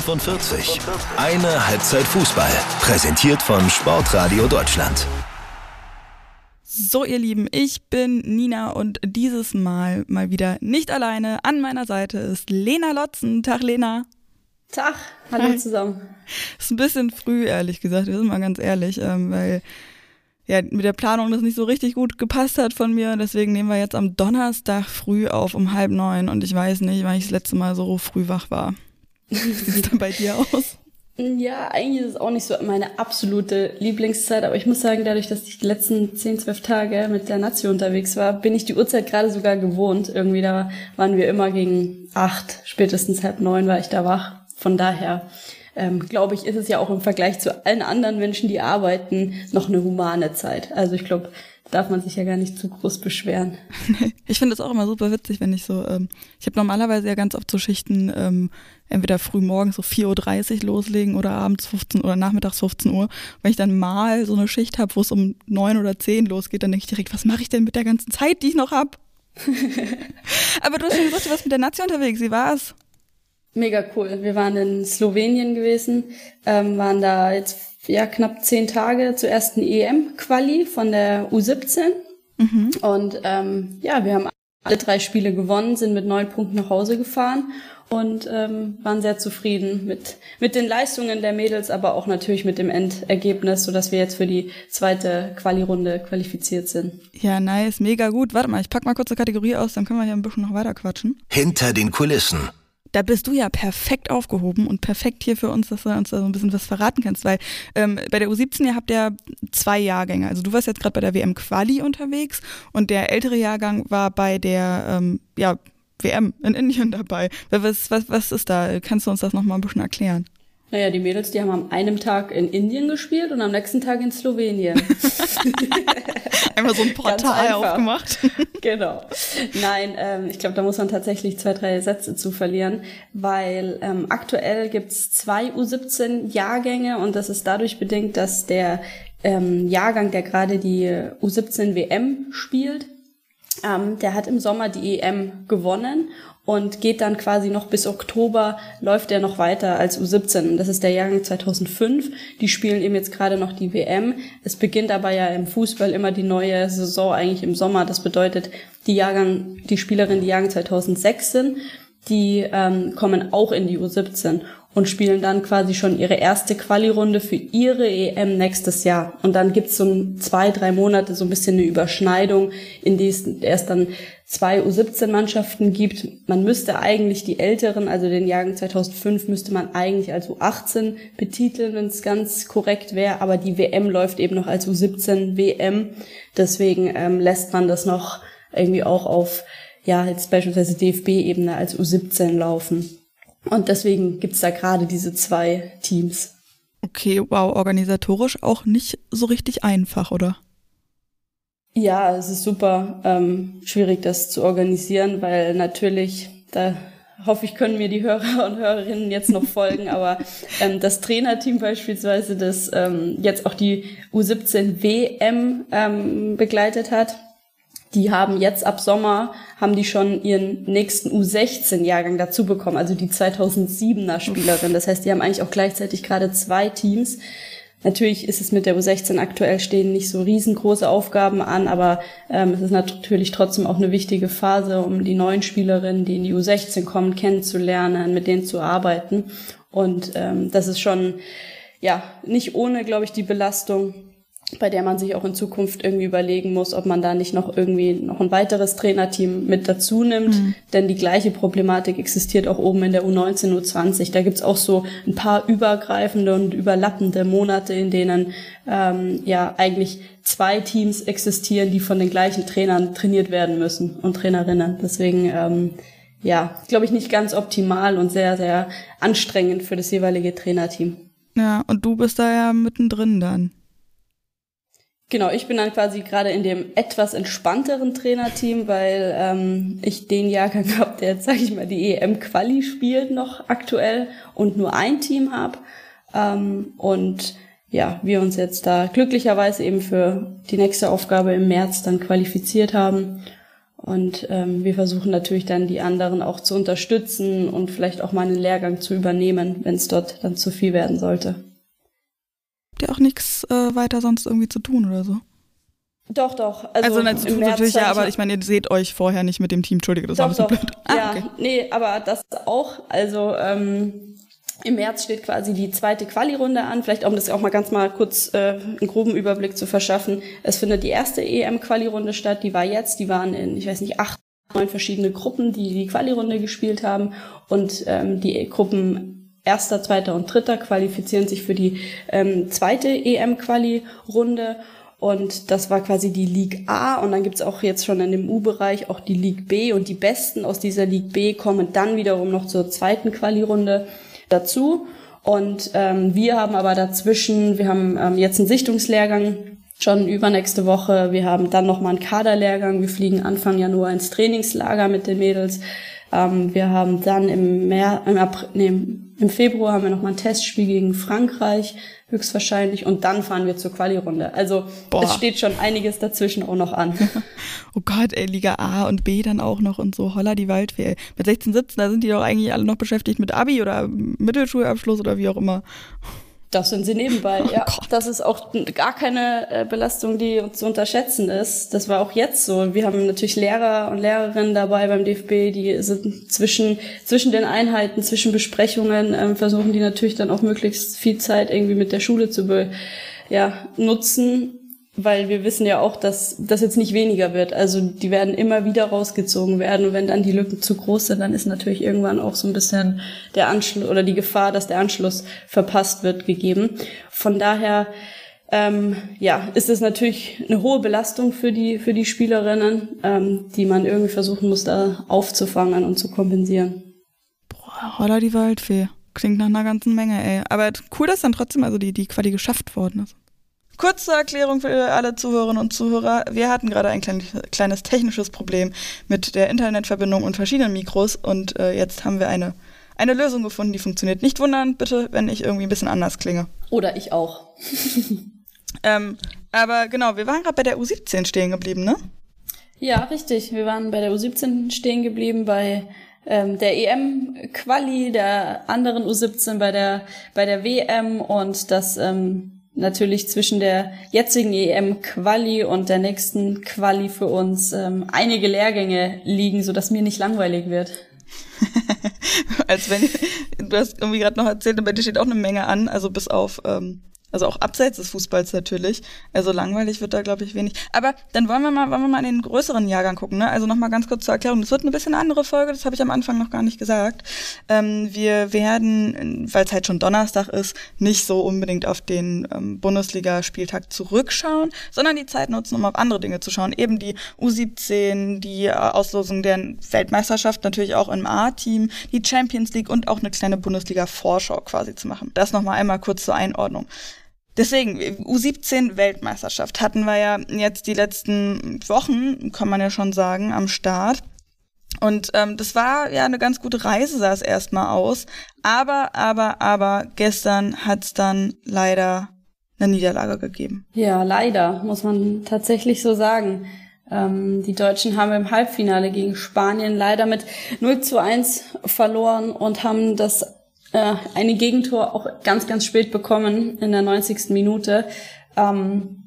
45. Eine Halbzeit Fußball. Präsentiert von Sportradio Deutschland. So, ihr Lieben, ich bin Nina und dieses Mal mal wieder nicht alleine. An meiner Seite ist Lena Lotzen. Tag, Lena. Tag, hallo zusammen. Ist ein bisschen früh, ehrlich gesagt, wir sind mal ganz ehrlich, ähm, weil ja, mit der Planung das nicht so richtig gut gepasst hat von mir. Deswegen nehmen wir jetzt am Donnerstag früh auf um halb neun und ich weiß nicht, wann ich das letzte Mal so früh wach war. Wie sieht es dann bei dir aus? Ja, eigentlich ist es auch nicht so meine absolute Lieblingszeit, aber ich muss sagen, dadurch, dass ich die letzten 10, 12 Tage mit der Nazi unterwegs war, bin ich die Uhrzeit gerade sogar gewohnt. Irgendwie da waren wir immer gegen acht, spätestens halb neun war ich da wach. Von daher ähm, glaube ich, ist es ja auch im Vergleich zu allen anderen Menschen, die arbeiten, noch eine humane Zeit. Also ich glaube, darf man sich ja gar nicht zu groß beschweren. ich finde das auch immer super witzig, wenn ich so, ähm, ich habe normalerweise ja ganz oft so Schichten, ähm, entweder früh morgens so 4.30 Uhr loslegen oder abends 15 oder nachmittags 15 Uhr. Wenn ich dann mal so eine Schicht habe, wo es um 9 oder 10 losgeht, dann denke ich direkt, was mache ich denn mit der ganzen Zeit, die ich noch habe? Aber du hast schon gesagt, du warst mit der Nazi unterwegs, wie war's? Mega cool. Wir waren in Slowenien gewesen, ähm, waren da jetzt ja knapp zehn Tage zur ersten EM-Quali von der U17. Mhm. Und ähm, ja, wir haben alle drei Spiele gewonnen, sind mit neun Punkten nach Hause gefahren und ähm, waren sehr zufrieden mit, mit den Leistungen der Mädels, aber auch natürlich mit dem Endergebnis, sodass wir jetzt für die zweite Quali-Runde qualifiziert sind. Ja, nice, mega gut. Warte mal, ich pack mal kurz eine Kategorie aus, dann können wir hier ein bisschen noch weiter quatschen. Hinter den Kulissen da bist du ja perfekt aufgehoben und perfekt hier für uns, dass du uns da so ein bisschen was verraten kannst, weil ähm, bei der U17 ihr habt ja zwei Jahrgänge. Also du warst jetzt gerade bei der WM Quali unterwegs und der ältere Jahrgang war bei der ähm, ja, WM in Indien dabei. Was, was, was ist da? Kannst du uns das nochmal ein bisschen erklären? Naja, die Mädels, die haben am einem Tag in Indien gespielt und am nächsten Tag in Slowenien. Einmal so ein Portal aufgemacht. genau. Nein, ähm, ich glaube, da muss man tatsächlich zwei, drei Sätze zu verlieren, weil ähm, aktuell gibt's zwei U17-Jahrgänge und das ist dadurch bedingt, dass der ähm, Jahrgang, der gerade die U17 WM spielt, ähm, der hat im Sommer die EM gewonnen und geht dann quasi noch bis Oktober, läuft er noch weiter als U17. Das ist der Jahrgang 2005. Die spielen eben jetzt gerade noch die WM. Es beginnt aber ja im Fußball immer die neue Saison eigentlich im Sommer. Das bedeutet, die Jahrgang, die Spielerinnen, die Jahrgang 2006 sind, die ähm, kommen auch in die U17 und spielen dann quasi schon ihre erste Quali-Runde für ihre EM nächstes Jahr. Und dann gibt's so zwei, drei Monate so ein bisschen eine Überschneidung, in die es erst dann zwei U17-Mannschaften gibt. Man müsste eigentlich die älteren, also den Jahrgang 2005, müsste man eigentlich als U18 betiteln, wenn es ganz korrekt wäre. Aber die WM läuft eben noch als U17 WM. Deswegen ähm, lässt man das noch irgendwie auch auf, ja, jetzt beispielsweise DFB-Ebene als U17 laufen. Und deswegen gibt's da gerade diese zwei Teams. Okay, wow, organisatorisch auch nicht so richtig einfach, oder? Ja, es ist super ähm, schwierig, das zu organisieren, weil natürlich, da hoffe ich, können mir die Hörer und Hörerinnen jetzt noch folgen, aber ähm, das Trainerteam beispielsweise, das ähm, jetzt auch die U17 WM ähm, begleitet hat, die haben jetzt ab Sommer, haben die schon ihren nächsten U16-Jahrgang dazu bekommen, also die 2007er Spielerin. Das heißt, die haben eigentlich auch gleichzeitig gerade zwei Teams. Natürlich ist es mit der U16 aktuell stehen nicht so riesengroße Aufgaben an, aber ähm, es ist natürlich trotzdem auch eine wichtige Phase, um die neuen Spielerinnen, die in die U16 kommen, kennenzulernen, mit denen zu arbeiten. Und ähm, das ist schon ja nicht ohne, glaube ich, die Belastung bei der man sich auch in Zukunft irgendwie überlegen muss, ob man da nicht noch irgendwie noch ein weiteres Trainerteam mit dazu nimmt. Mhm. Denn die gleiche Problematik existiert auch oben in der U19, U20. Da gibt's auch so ein paar übergreifende und überlappende Monate, in denen ähm, ja eigentlich zwei Teams existieren, die von den gleichen Trainern trainiert werden müssen und Trainerinnen. Deswegen ähm, ja, glaube ich, nicht ganz optimal und sehr, sehr anstrengend für das jeweilige Trainerteam. Ja, und du bist da ja mittendrin dann. Genau, ich bin dann quasi gerade in dem etwas entspannteren Trainerteam, weil ähm, ich den Jahrgang habe, der jetzt, sage ich mal, die EM-Quali spielt noch aktuell und nur ein Team habe. Ähm, und ja, wir uns jetzt da glücklicherweise eben für die nächste Aufgabe im März dann qualifiziert haben. Und ähm, wir versuchen natürlich dann die anderen auch zu unterstützen und vielleicht auch mal einen Lehrgang zu übernehmen, wenn es dort dann zu viel werden sollte. Habt ihr auch nichts äh, weiter sonst irgendwie zu tun oder so? Doch, doch. Also, also natürlich, natürlich ja, aber ich meine, ihr seht euch vorher nicht mit dem Team, Entschuldige, das doch, war ein bisschen blöd. Ah, ja, okay. nee, aber das auch. Also ähm, im März steht quasi die zweite Quali-Runde an. Vielleicht um das auch mal ganz mal kurz äh, einen groben Überblick zu verschaffen. Es findet die erste EM-Quali-Runde statt. Die war jetzt. Die waren in, ich weiß nicht, acht, neun verschiedene Gruppen, die die Quali-Runde gespielt haben. Und ähm, die Gruppen erster, zweiter und dritter qualifizieren sich für die ähm, zweite EM-Quali-Runde. Und das war quasi die League A. Und dann gibt's auch jetzt schon in dem U-Bereich auch die League B. Und die Besten aus dieser League B kommen dann wiederum noch zur zweiten Quali-Runde dazu. Und ähm, wir haben aber dazwischen, wir haben ähm, jetzt einen Sichtungslehrgang schon übernächste Woche. Wir haben dann nochmal einen Kaderlehrgang. Wir fliegen Anfang Januar ins Trainingslager mit den Mädels. Ähm, wir haben dann im, März, im, April, nee, im Februar haben wir nochmal ein Testspiel gegen Frankreich höchstwahrscheinlich. Und dann fahren wir zur Quali-Runde. Also Boah. es steht schon einiges dazwischen auch noch an. oh Gott, ey, Liga A und B dann auch noch und so. Holla die Waldfee. Mit 16, 17, da sind die doch eigentlich alle noch beschäftigt mit Abi oder Mittelschulabschluss oder wie auch immer. Das sind sie nebenbei, oh ja. Gott. Das ist auch gar keine äh, Belastung, die zu unterschätzen ist. Das war auch jetzt so. Wir haben natürlich Lehrer und Lehrerinnen dabei beim DFB, die sind zwischen, zwischen den Einheiten, zwischen Besprechungen, ähm, versuchen die natürlich dann auch möglichst viel Zeit irgendwie mit der Schule zu be, ja, nutzen weil wir wissen ja auch, dass das jetzt nicht weniger wird. Also die werden immer wieder rausgezogen werden und wenn dann die Lücken zu groß sind, dann ist natürlich irgendwann auch so ein bisschen der Anschluss oder die Gefahr, dass der Anschluss verpasst wird, gegeben. Von daher ähm, ja, ist es natürlich eine hohe Belastung für die für die Spielerinnen, ähm, die man irgendwie versuchen muss, da aufzufangen und zu kompensieren. Boah, holla die Waldfee. Klingt nach einer ganzen Menge, ey. Aber cool, dass dann trotzdem also die, die Quali geschafft worden ist. Kurze Erklärung für alle Zuhörerinnen und Zuhörer. Wir hatten gerade ein klein, kleines technisches Problem mit der Internetverbindung und verschiedenen Mikros und äh, jetzt haben wir eine, eine Lösung gefunden, die funktioniert. Nicht wundern, bitte, wenn ich irgendwie ein bisschen anders klinge. Oder ich auch. ähm, aber genau, wir waren gerade bei der U17 stehen geblieben, ne? Ja, richtig. Wir waren bei der U17 stehen geblieben, bei ähm, der EM-Quali, der anderen U17 bei der, bei der WM und das ähm, natürlich zwischen der jetzigen EM-Quali und der nächsten Quali für uns ähm, einige Lehrgänge liegen, so dass mir nicht langweilig wird. Als wenn du hast irgendwie gerade noch erzählt, bei dir steht auch eine Menge an, also bis auf ähm, also auch abseits des Fußballs natürlich. Also langweilig wird da, glaube ich, wenig. Aber dann wollen wir mal, wollen wir mal in den größeren Jahrgang gucken. Ne? Also nochmal ganz kurz zur Erklärung. Das wird eine bisschen andere Folge, das habe ich am Anfang noch gar nicht gesagt. Ähm, wir werden, weil es halt schon Donnerstag ist, nicht so unbedingt auf den ähm, Bundesliga-Spieltag zurückschauen, sondern die Zeit nutzen, um auf andere Dinge zu schauen. Eben die U17, die äh, Auslosung der Weltmeisterschaft, natürlich auch im A-Team, die Champions League und auch eine kleine Bundesliga-Vorschau quasi zu machen. Das nochmal einmal kurz zur Einordnung. Deswegen, U17 Weltmeisterschaft hatten wir ja jetzt die letzten Wochen, kann man ja schon sagen, am Start. Und ähm, das war ja eine ganz gute Reise, sah es erstmal aus. Aber, aber, aber gestern hat es dann leider eine Niederlage gegeben. Ja, leider, muss man tatsächlich so sagen. Ähm, die Deutschen haben im Halbfinale gegen Spanien leider mit 0 zu 1 verloren und haben das äh, eine Gegentor auch ganz, ganz spät bekommen in der 90. Minute. Ähm,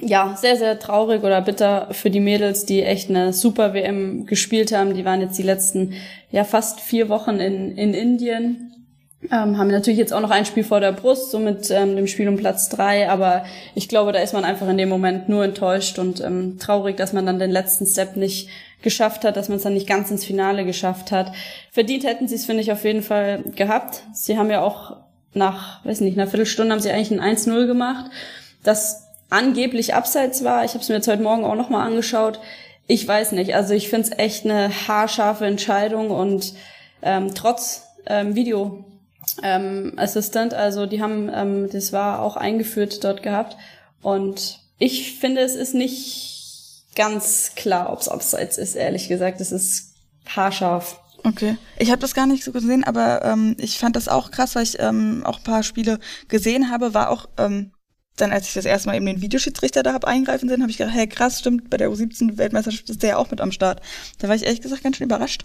ja, sehr, sehr traurig oder bitter für die Mädels, die echt eine super WM gespielt haben. Die waren jetzt die letzten, ja, fast vier Wochen in, in Indien. Ähm, haben natürlich jetzt auch noch ein Spiel vor der Brust, so mit ähm, dem Spiel um Platz drei, aber ich glaube, da ist man einfach in dem Moment nur enttäuscht und ähm, traurig, dass man dann den letzten Step nicht geschafft hat, dass man es dann nicht ganz ins Finale geschafft hat. Verdient hätten sie es, finde ich, auf jeden Fall gehabt. Sie haben ja auch nach, weiß nicht, einer Viertelstunde haben sie eigentlich ein 1-0 gemacht, das angeblich abseits war. Ich habe es mir jetzt heute Morgen auch nochmal angeschaut. Ich weiß nicht. Also ich finde es echt eine haarscharfe Entscheidung und ähm, trotz ähm, Video ähm, Assistant, also die haben, ähm, das war auch eingeführt dort gehabt. Und ich finde, es ist nicht ganz klar, ob es abseits ist, ehrlich gesagt. Es ist haarscharf. Okay. Ich habe das gar nicht so gesehen, aber ähm, ich fand das auch krass, weil ich ähm, auch ein paar Spiele gesehen habe, war auch ähm, dann, als ich das erste Mal eben den Videoschiedsrichter da hab eingreifen sehen, habe ich gedacht, hey krass, stimmt, bei der U17-Weltmeisterschaft ist der ja auch mit am Start. Da war ich ehrlich gesagt ganz schön überrascht.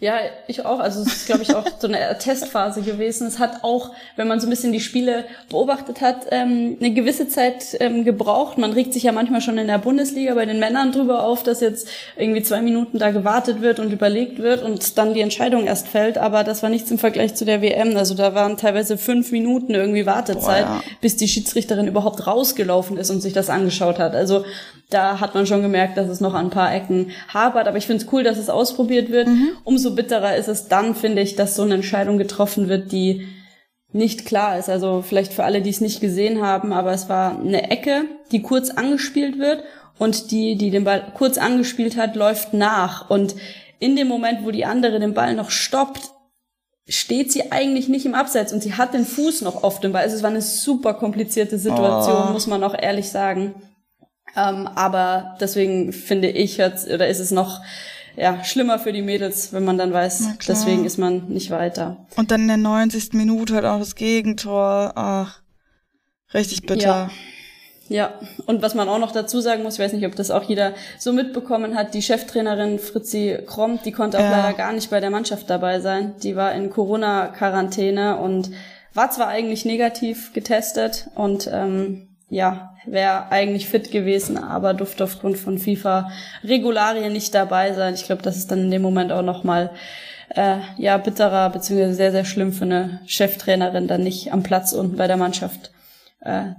Ja, ich auch. Also es ist, glaube ich, auch so eine Testphase gewesen. Es hat auch, wenn man so ein bisschen die Spiele beobachtet hat, ähm, eine gewisse Zeit ähm, gebraucht. Man regt sich ja manchmal schon in der Bundesliga bei den Männern drüber auf, dass jetzt irgendwie zwei Minuten da gewartet wird und überlegt wird und dann die Entscheidung erst fällt. Aber das war nichts im Vergleich zu der WM. Also da waren teilweise fünf Minuten irgendwie Wartezeit, Boah, ja. bis die Schiedsrichterin überhaupt rausgelaufen ist und sich das angeschaut hat. Also da hat man schon gemerkt, dass es noch an ein paar Ecken hapert. Aber ich finde es cool, dass es ausprobiert wird. Mhm. Umso bitterer ist es dann, finde ich, dass so eine Entscheidung getroffen wird, die nicht klar ist. Also vielleicht für alle, die es nicht gesehen haben, aber es war eine Ecke, die kurz angespielt wird und die, die den Ball kurz angespielt hat, läuft nach. Und in dem Moment, wo die andere den Ball noch stoppt, steht sie eigentlich nicht im Abseits und sie hat den Fuß noch auf dem Ball. Also es war eine super komplizierte Situation, oh. muss man auch ehrlich sagen. Ähm, aber deswegen finde ich, oder ist es noch ja, schlimmer für die Mädels, wenn man dann weiß, deswegen ist man nicht weiter. Und dann in der 90. Minute halt auch das Gegentor. Ach, richtig bitter. Ja. Ja, und was man auch noch dazu sagen muss, ich weiß nicht, ob das auch jeder so mitbekommen hat, die Cheftrainerin Fritzi Kromp, die konnte auch ja. leider gar nicht bei der Mannschaft dabei sein. Die war in Corona-Quarantäne und war zwar eigentlich negativ getestet und ähm, ja, wäre eigentlich fit gewesen, aber durfte aufgrund von FIFA-Regularien nicht dabei sein. Ich glaube, das ist dann in dem Moment auch nochmal äh, ja, bitterer, beziehungsweise sehr, sehr schlimm für eine Cheftrainerin, dann nicht am Platz unten bei der Mannschaft äh,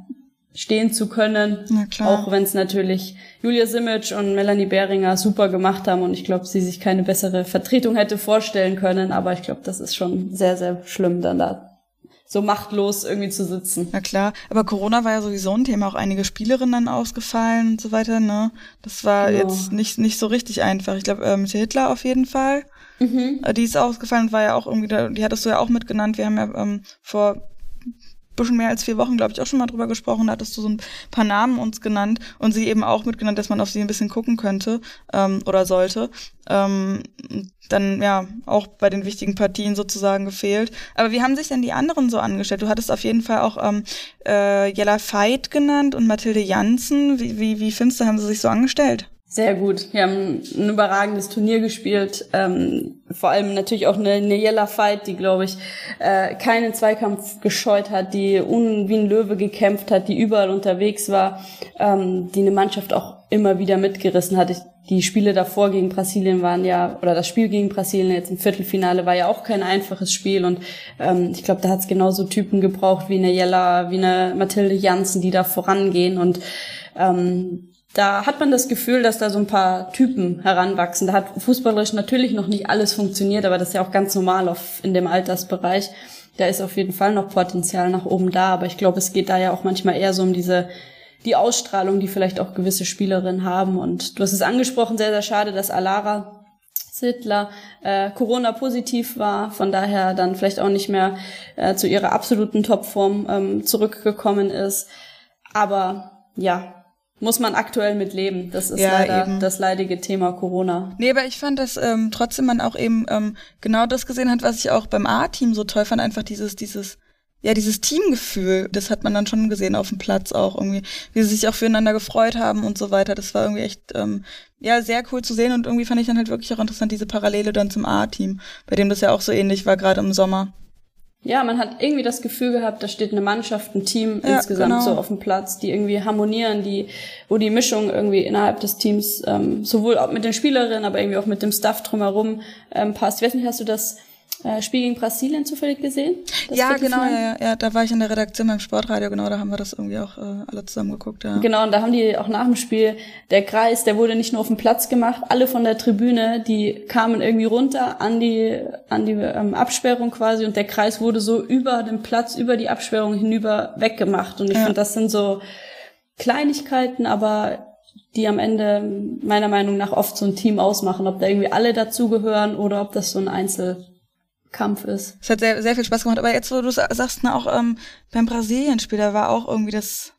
stehen zu können. Auch wenn es natürlich Julia Simic und Melanie Behringer super gemacht haben und ich glaube, sie sich keine bessere Vertretung hätte vorstellen können. Aber ich glaube, das ist schon sehr, sehr schlimm, dann da so machtlos irgendwie zu sitzen. Na klar, aber Corona war ja sowieso ein Thema, auch einige Spielerinnen ausgefallen und so weiter, ne? Das war genau. jetzt nicht, nicht so richtig einfach. Ich glaube, äh, mit Hitler auf jeden Fall. Mhm. Äh, die ist ausgefallen und war ja auch irgendwie, da, die hattest du ja auch mitgenannt. Wir haben ja ähm, vor bisschen mehr als vier Wochen, glaube ich, auch schon mal drüber gesprochen. Da hattest du so ein paar Namen uns genannt und sie eben auch mitgenannt, dass man auf sie ein bisschen gucken könnte ähm, oder sollte. Ähm, dann ja auch bei den wichtigen Partien sozusagen gefehlt. Aber wie haben sich denn die anderen so angestellt? Du hattest auf jeden Fall auch ähm, äh, Jella Veit genannt und Mathilde Janssen. Wie, wie, wie findest du, haben sie sich so angestellt? Sehr gut. Wir haben ein überragendes Turnier gespielt. Ähm, vor allem natürlich auch eine, Yella Fight, die, glaube ich, äh, keinen Zweikampf gescheut hat, die un, wie ein Löwe gekämpft hat, die überall unterwegs war, ähm, die eine Mannschaft auch immer wieder mitgerissen hat. Ich, die Spiele davor gegen Brasilien waren ja, oder das Spiel gegen Brasilien jetzt im Viertelfinale war ja auch kein einfaches Spiel und ähm, ich glaube, da hat es genauso Typen gebraucht wie eine Jella, wie eine Mathilde Janssen, die da vorangehen und ähm, da hat man das Gefühl, dass da so ein paar Typen heranwachsen. Da hat fußballerisch natürlich noch nicht alles funktioniert, aber das ist ja auch ganz normal auf, in dem Altersbereich. Da ist auf jeden Fall noch Potenzial nach oben da, aber ich glaube, es geht da ja auch manchmal eher so um diese die Ausstrahlung, die vielleicht auch gewisse Spielerinnen haben. Und du hast es angesprochen, sehr, sehr schade, dass Alara Sittler äh, Corona-positiv war, von daher dann vielleicht auch nicht mehr äh, zu ihrer absoluten Topform ähm, zurückgekommen ist. Aber ja, muss man aktuell mit leben. Das ist ja, leider eben. das leidige Thema Corona. Nee, aber ich fand, dass ähm, trotzdem man auch eben ähm, genau das gesehen hat, was ich auch beim A-Team so toll fand, einfach dieses, dieses, ja, dieses Teamgefühl, das hat man dann schon gesehen auf dem Platz auch irgendwie, wie sie sich auch füreinander gefreut haben und so weiter. Das war irgendwie echt, ähm, ja, sehr cool zu sehen und irgendwie fand ich dann halt wirklich auch interessant, diese Parallele dann zum A-Team, bei dem das ja auch so ähnlich war, gerade im Sommer. Ja, man hat irgendwie das Gefühl gehabt, da steht eine Mannschaft, ein Team ja, insgesamt genau. so auf dem Platz, die irgendwie harmonieren, die, wo die Mischung irgendwie innerhalb des Teams ähm, sowohl auch mit den Spielerinnen, aber irgendwie auch mit dem Staff drumherum ähm, passt. Ich weiß nicht, hast du das äh, Spiel gegen Brasilien zufällig gesehen? ja, genau, ja, ja, da war ich in der Redaktion beim Sportradio, genau, da haben wir das irgendwie auch äh, alle zusammen geguckt, ja. Genau, und da haben die auch nach dem Spiel, der Kreis, der wurde nicht nur auf dem Platz gemacht, alle von der Tribüne, die kamen irgendwie runter an die, an die ähm, Absperrung quasi und der Kreis wurde so über den Platz, über die Absperrung hinüber weggemacht und ich ja. finde, das sind so Kleinigkeiten, aber die am Ende meiner Meinung nach oft so ein Team ausmachen, ob da irgendwie alle dazugehören oder ob das so ein Einzel Kampf ist. Es hat sehr, sehr viel Spaß gemacht. Aber jetzt, wo du sagst, na, auch ähm, beim Brasilien-Spiel, da war auch irgendwie das,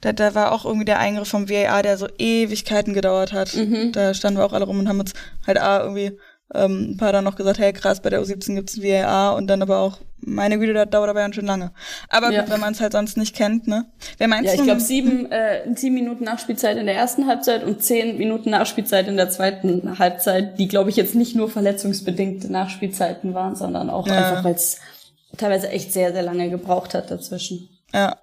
da, da war auch irgendwie der Eingriff vom VAR, der so Ewigkeiten gedauert hat. Mhm. Da standen wir auch alle rum und haben uns halt A, irgendwie ähm, ein paar dann noch gesagt, hey krass, bei der U17 gibt's ein VAR und dann aber auch, meine Güte, das dauert aber ganz schön lange. Aber ja. gut, wenn man es halt sonst nicht kennt, ne? Wer meinst ja, ich glaube sieben, äh, sieben Minuten Nachspielzeit in der ersten Halbzeit und zehn Minuten Nachspielzeit in der zweiten Halbzeit, die glaube ich jetzt nicht nur verletzungsbedingte Nachspielzeiten waren, sondern auch ja. einfach, weil es teilweise echt sehr, sehr lange gebraucht hat dazwischen. Ja.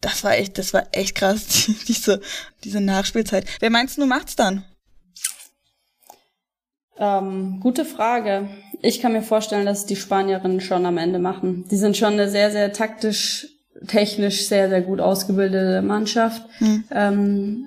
Das war echt, das war echt krass, die, diese, diese Nachspielzeit. Wer meinst du, macht's dann? Ähm, gute Frage. Ich kann mir vorstellen, dass die Spanierinnen schon am Ende machen. Die sind schon eine sehr, sehr taktisch, technisch sehr, sehr gut ausgebildete Mannschaft. Hm. Ähm,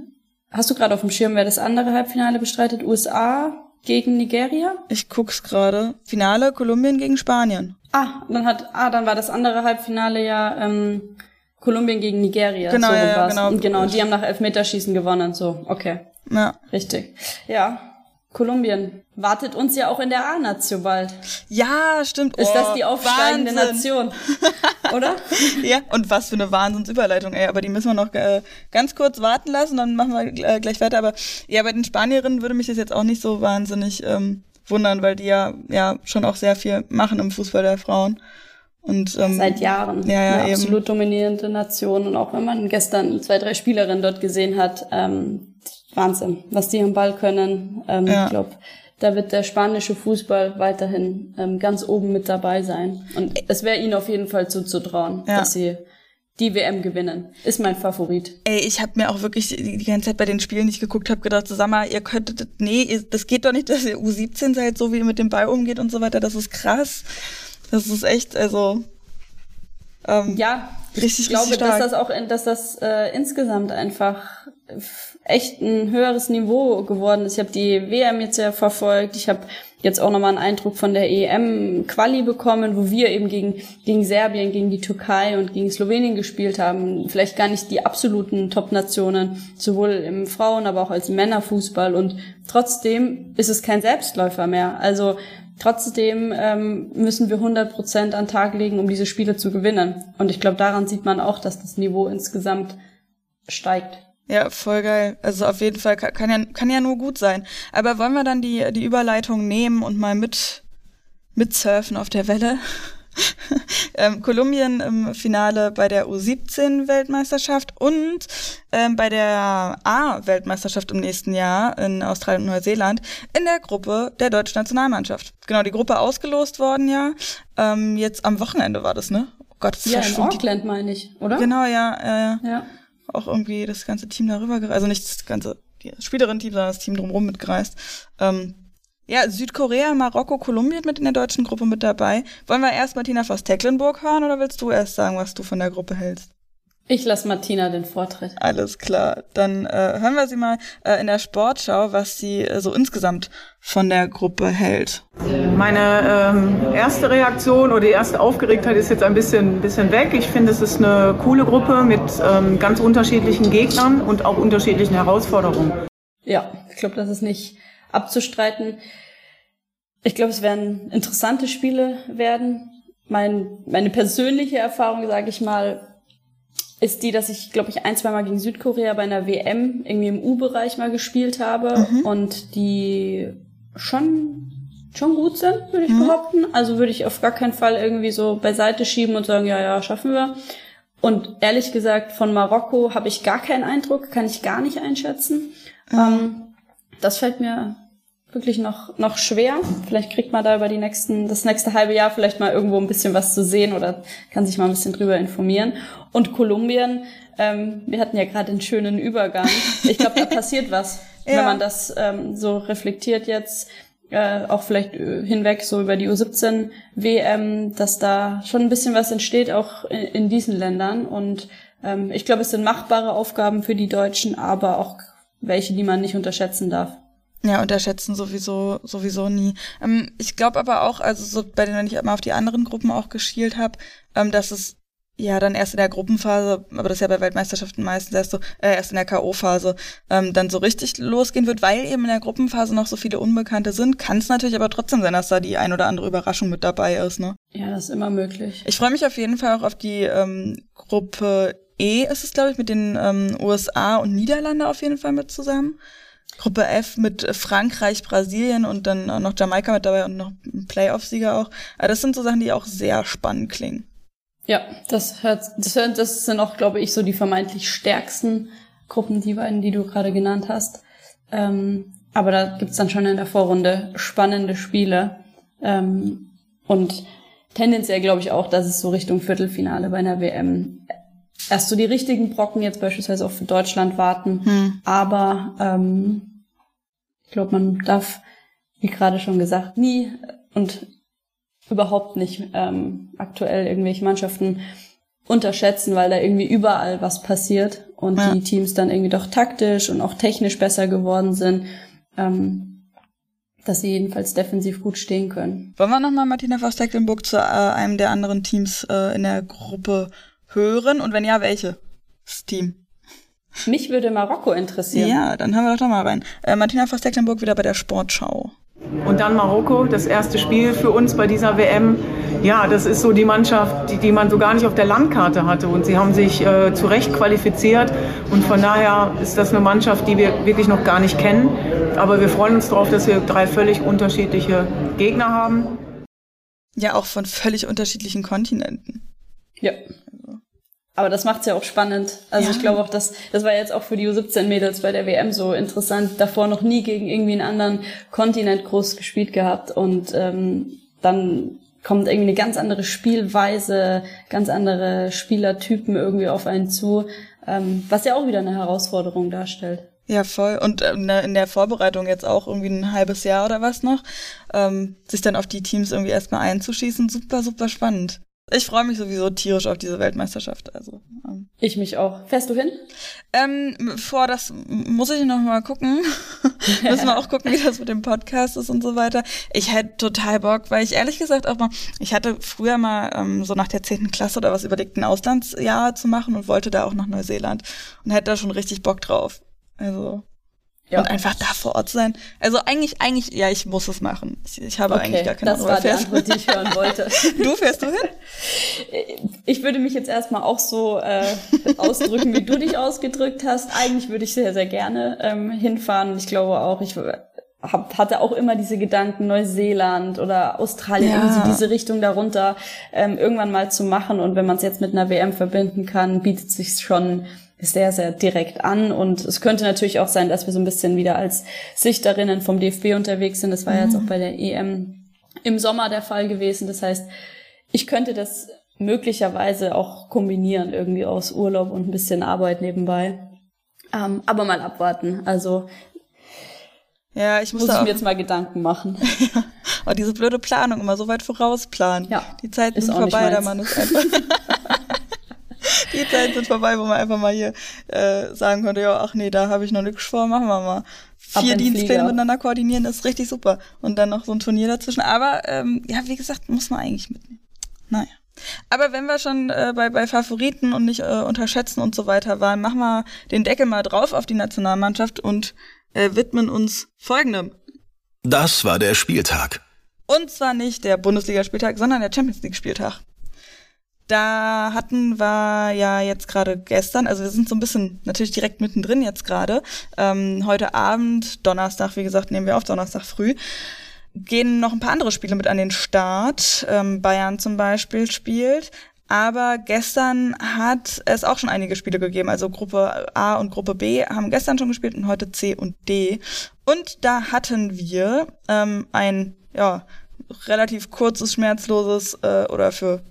hast du gerade auf dem Schirm, wer das andere Halbfinale bestreitet? USA gegen Nigeria? Ich guck's gerade. Finale Kolumbien gegen Spanien. Ah, dann hat, ah, dann war das andere Halbfinale ja ähm, Kolumbien gegen Nigeria. Genau, so ja, ja, genau. Genau, die haben nach Elfmeterschießen gewonnen. So, okay. Ja. Richtig. Ja, Kolumbien wartet uns ja auch in der A-Nation bald. Ja, stimmt. Ist oh, das die aufsteigende Wahnsinn. Nation? Oder? ja, und was für eine Wahnsinnsüberleitung, ey. Aber die müssen wir noch äh, ganz kurz warten lassen, dann machen wir äh, gleich weiter. Aber ja, bei den Spanierinnen würde mich das jetzt auch nicht so wahnsinnig ähm, wundern, weil die ja, ja schon auch sehr viel machen im Fußball der Frauen. Und, ähm, Seit Jahren. Ja, ja, eine eben. absolut dominierende Nation. Und auch wenn man gestern zwei, drei Spielerinnen dort gesehen hat, ähm, Wahnsinn, was die am Ball können. Ähm, ja. Ich glaube, da wird der spanische Fußball weiterhin ähm, ganz oben mit dabei sein. Und es wäre ihnen auf jeden Fall zuzutrauen, ja. dass sie die WM gewinnen. Ist mein Favorit. Ey, ich habe mir auch wirklich die, ganze Zeit bei den Spielen, die ich geguckt habe, gedacht, so, sag mal, ihr könntet, nee, ihr, das geht doch nicht, dass ihr U17 seid, so wie ihr mit dem Ball umgeht und so weiter. Das ist krass. Das ist echt, also ähm, ja, richtig, ich glaube, stark. dass das auch, dass das äh, insgesamt einfach echt ein höheres Niveau geworden ist. Ich habe die WM jetzt ja verfolgt. Ich habe jetzt auch nochmal einen Eindruck von der EM-Quali bekommen, wo wir eben gegen, gegen Serbien, gegen die Türkei und gegen Slowenien gespielt haben. Vielleicht gar nicht die absoluten Top-Nationen, sowohl im Frauen-, aber auch als Männerfußball. Und trotzdem ist es kein Selbstläufer mehr. Also trotzdem ähm, müssen wir 100 Prozent an Tag legen, um diese Spiele zu gewinnen. Und ich glaube, daran sieht man auch, dass das Niveau insgesamt steigt. Ja, voll geil. Also auf jeden Fall kann, kann, ja, kann ja nur gut sein. Aber wollen wir dann die, die Überleitung nehmen und mal mit, mitsurfen auf der Welle? ähm, Kolumbien im Finale bei der U17-Weltmeisterschaft und ähm, bei der A-Weltmeisterschaft im nächsten Jahr in Australien und Neuseeland in der Gruppe der deutschen Nationalmannschaft. Genau, die Gruppe ausgelost worden ja. Ähm, jetzt am Wochenende war das, ne? Oh Gott, das ja, in Auckland meine ich, oder? Genau, ja, ja. ja auch irgendwie das ganze Team darüber gereist, also nicht das ganze Spielerin-Team, sondern das Team drumherum mitgereist. Ähm, ja, Südkorea, Marokko, Kolumbien mit in der deutschen Gruppe mit dabei. Wollen wir erst Martina Voss-Tecklenburg hören oder willst du erst sagen, was du von der Gruppe hältst? Ich lasse Martina den Vortritt. Alles klar. Dann äh, hören wir sie mal äh, in der Sportschau, was sie äh, so insgesamt von der Gruppe hält. Meine ähm, erste Reaktion oder die erste Aufgeregtheit ist jetzt ein bisschen, bisschen weg. Ich finde, es ist eine coole Gruppe mit ähm, ganz unterschiedlichen Gegnern und auch unterschiedlichen Herausforderungen. Ja, ich glaube, das ist nicht abzustreiten. Ich glaube, es werden interessante Spiele werden. Mein, meine persönliche Erfahrung, sage ich mal, ist die, dass ich, glaube ich, ein, zwei Mal gegen Südkorea bei einer WM irgendwie im U-Bereich mal gespielt habe mhm. und die schon schon gut sind, würde ich mhm. behaupten. Also würde ich auf gar keinen Fall irgendwie so beiseite schieben und sagen, ja, ja, schaffen wir. Und ehrlich gesagt, von Marokko habe ich gar keinen Eindruck, kann ich gar nicht einschätzen. Mhm. Ähm, das fällt mir wirklich noch, noch schwer. Vielleicht kriegt man da über die nächsten, das nächste halbe Jahr vielleicht mal irgendwo ein bisschen was zu sehen oder kann sich mal ein bisschen drüber informieren. Und Kolumbien, ähm, wir hatten ja gerade einen schönen Übergang. Ich glaube, da passiert was, ja. wenn man das ähm, so reflektiert jetzt. Äh, auch vielleicht äh, hinweg so über die U17 WM, dass da schon ein bisschen was entsteht, auch in, in diesen Ländern. Und ähm, ich glaube, es sind machbare Aufgaben für die Deutschen, aber auch welche, die man nicht unterschätzen darf. Ja, unterschätzen sowieso sowieso nie. Ähm, ich glaube aber auch, also so bei denen ich immer auf die anderen Gruppen auch geschielt habe, ähm, dass es ja dann erst in der Gruppenphase, aber das ist ja bei Weltmeisterschaften meistens erst so, äh, erst in der K.O.-Phase, ähm, dann so richtig losgehen wird, weil eben in der Gruppenphase noch so viele Unbekannte sind, kann es natürlich aber trotzdem sein, dass da die ein oder andere Überraschung mit dabei ist, ne? Ja, das ist immer möglich. Ich freue mich auf jeden Fall auch auf die ähm, Gruppe E ist es, glaube ich, mit den ähm, USA und Niederlande auf jeden Fall mit zusammen. Gruppe F mit Frankreich, Brasilien und dann noch Jamaika mit dabei und noch ein Playoff-Sieger auch. Aber das sind so Sachen, die auch sehr spannend klingen. Ja, das hört, das hört, das sind auch, glaube ich, so die vermeintlich stärksten Gruppen, die beiden, die du gerade genannt hast. Ähm, aber da gibt's dann schon in der Vorrunde spannende Spiele. Ähm, und tendenziell glaube ich auch, dass es so Richtung Viertelfinale bei einer WM erst so die richtigen Brocken jetzt beispielsweise auch für Deutschland warten. Hm. Aber ähm, ich glaube, man darf, wie gerade schon gesagt, nie und überhaupt nicht ähm, aktuell irgendwelche Mannschaften unterschätzen, weil da irgendwie überall was passiert und ja. die Teams dann irgendwie doch taktisch und auch technisch besser geworden sind, ähm, dass sie jedenfalls defensiv gut stehen können. Wollen wir nochmal Martina Voss-Tecklenburg zu äh, einem der anderen Teams äh, in der Gruppe hören? Und wenn ja, welche? Das Team. Mich würde Marokko interessieren. Ja, dann hören wir doch da mal rein. Äh, Martina Voss-Tecklenburg wieder bei der Sportschau. Und dann Marokko, das erste Spiel für uns bei dieser WM. Ja, das ist so die Mannschaft, die, die man so gar nicht auf der Landkarte hatte. Und sie haben sich äh, zu Recht qualifiziert. Und von daher ist das eine Mannschaft, die wir wirklich noch gar nicht kennen. Aber wir freuen uns darauf, dass wir drei völlig unterschiedliche Gegner haben. Ja, auch von völlig unterschiedlichen Kontinenten. Ja. Aber das macht's ja auch spannend. Also ja. ich glaube auch, dass das war jetzt auch für die U17-Mädels bei der WM so interessant. Davor noch nie gegen irgendwie einen anderen Kontinent groß gespielt gehabt und ähm, dann kommt irgendwie eine ganz andere Spielweise, ganz andere Spielertypen irgendwie auf einen zu, ähm, was ja auch wieder eine Herausforderung darstellt. Ja, voll. Und äh, ne, in der Vorbereitung jetzt auch irgendwie ein halbes Jahr oder was noch, ähm, sich dann auf die Teams irgendwie erstmal einzuschießen, super, super spannend. Ich freue mich sowieso tierisch auf diese Weltmeisterschaft. Also ähm. ich mich auch. Fährst du hin? Ähm, vor das muss ich noch mal gucken. Müssen wir auch gucken, wie das mit dem Podcast ist und so weiter. Ich hätte total Bock, weil ich ehrlich gesagt auch mal, ich hatte früher mal ähm, so nach der zehnten Klasse oder was überlegt, ein Auslandsjahr zu machen und wollte da auch nach Neuseeland und hätte da schon richtig Bock drauf. Also ja. Und einfach da vor Ort sein. Also eigentlich, eigentlich, ja, ich muss es machen. Ich, ich habe okay, eigentlich gar keine das andere war die Antwort, die ich hören wollte. du fährst du hin? Ich würde mich jetzt erstmal auch so äh, ausdrücken, wie du dich ausgedrückt hast. Eigentlich würde ich sehr, sehr gerne ähm, hinfahren. Ich glaube auch, ich hab, hatte auch immer diese Gedanken, Neuseeland oder Australien, ja. irgendwie so diese Richtung darunter ähm, irgendwann mal zu machen. Und wenn man es jetzt mit einer WM verbinden kann, bietet sich schon sehr, sehr direkt an. Und es könnte natürlich auch sein, dass wir so ein bisschen wieder als Sichterinnen vom DFB unterwegs sind. Das war mhm. jetzt auch bei der EM im Sommer der Fall gewesen. Das heißt, ich könnte das möglicherweise auch kombinieren, irgendwie aus Urlaub und ein bisschen Arbeit nebenbei. Ähm, aber mal abwarten. Also ja, ich muss, muss ich mir jetzt mal Gedanken machen. ja. Oh, diese blöde Planung, immer so weit vorausplanen. Ja. Die Zeiten sind vorbei, der Mann ist einfach. die Zeiten sind vorbei, wo man einfach mal hier äh, sagen konnte, ja, ach nee, da habe ich noch nichts vor, machen wir mal. Vier Dienstpläne miteinander koordinieren ist richtig super. Und dann noch so ein Turnier dazwischen. Aber ähm, ja, wie gesagt, muss man eigentlich mitnehmen. Naja. Aber wenn wir schon äh, bei, bei Favoriten und nicht äh, unterschätzen und so weiter waren, machen wir den Deckel mal drauf auf die Nationalmannschaft und äh, widmen uns folgendem. Das war der Spieltag. Und zwar nicht der Bundesligaspieltag, sondern der Champions League Spieltag. Da hatten wir ja jetzt gerade gestern, also wir sind so ein bisschen natürlich direkt mittendrin jetzt gerade. Ähm, heute Abend, Donnerstag, wie gesagt, nehmen wir auf, Donnerstag früh, gehen noch ein paar andere Spiele mit an den Start. Ähm, Bayern zum Beispiel spielt. Aber gestern hat es auch schon einige Spiele gegeben. Also Gruppe A und Gruppe B haben gestern schon gespielt und heute C und D. Und da hatten wir ähm, ein ja, relativ kurzes, schmerzloses äh, oder für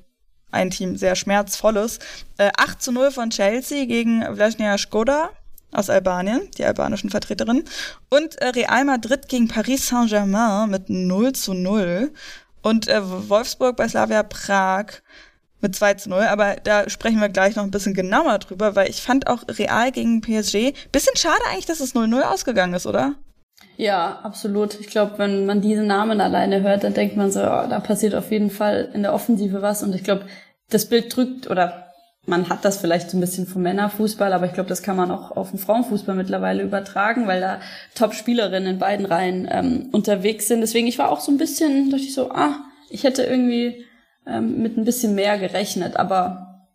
ein Team sehr schmerzvolles. Äh, 8 zu 0 von Chelsea gegen Vlasnia Skoda aus Albanien, die albanischen Vertreterinnen. Und äh, Real Madrid gegen Paris Saint-Germain mit 0 zu 0. Und äh, Wolfsburg bei Slavia Prag mit 2 zu 0. Aber da sprechen wir gleich noch ein bisschen genauer drüber, weil ich fand auch Real gegen PSG bisschen schade eigentlich, dass es 0-0 ausgegangen ist, oder? Ja, absolut. Ich glaube, wenn man diese Namen alleine hört, dann denkt man so, oh, da passiert auf jeden Fall in der Offensive was. Und ich glaube, das Bild drückt oder man hat das vielleicht so ein bisschen vom Männerfußball, aber ich glaube, das kann man auch auf den Frauenfußball mittlerweile übertragen, weil da Top-Spielerinnen in beiden Reihen ähm, unterwegs sind. Deswegen, ich war auch so ein bisschen, dachte ich so, ah, ich hätte irgendwie ähm, mit ein bisschen mehr gerechnet, aber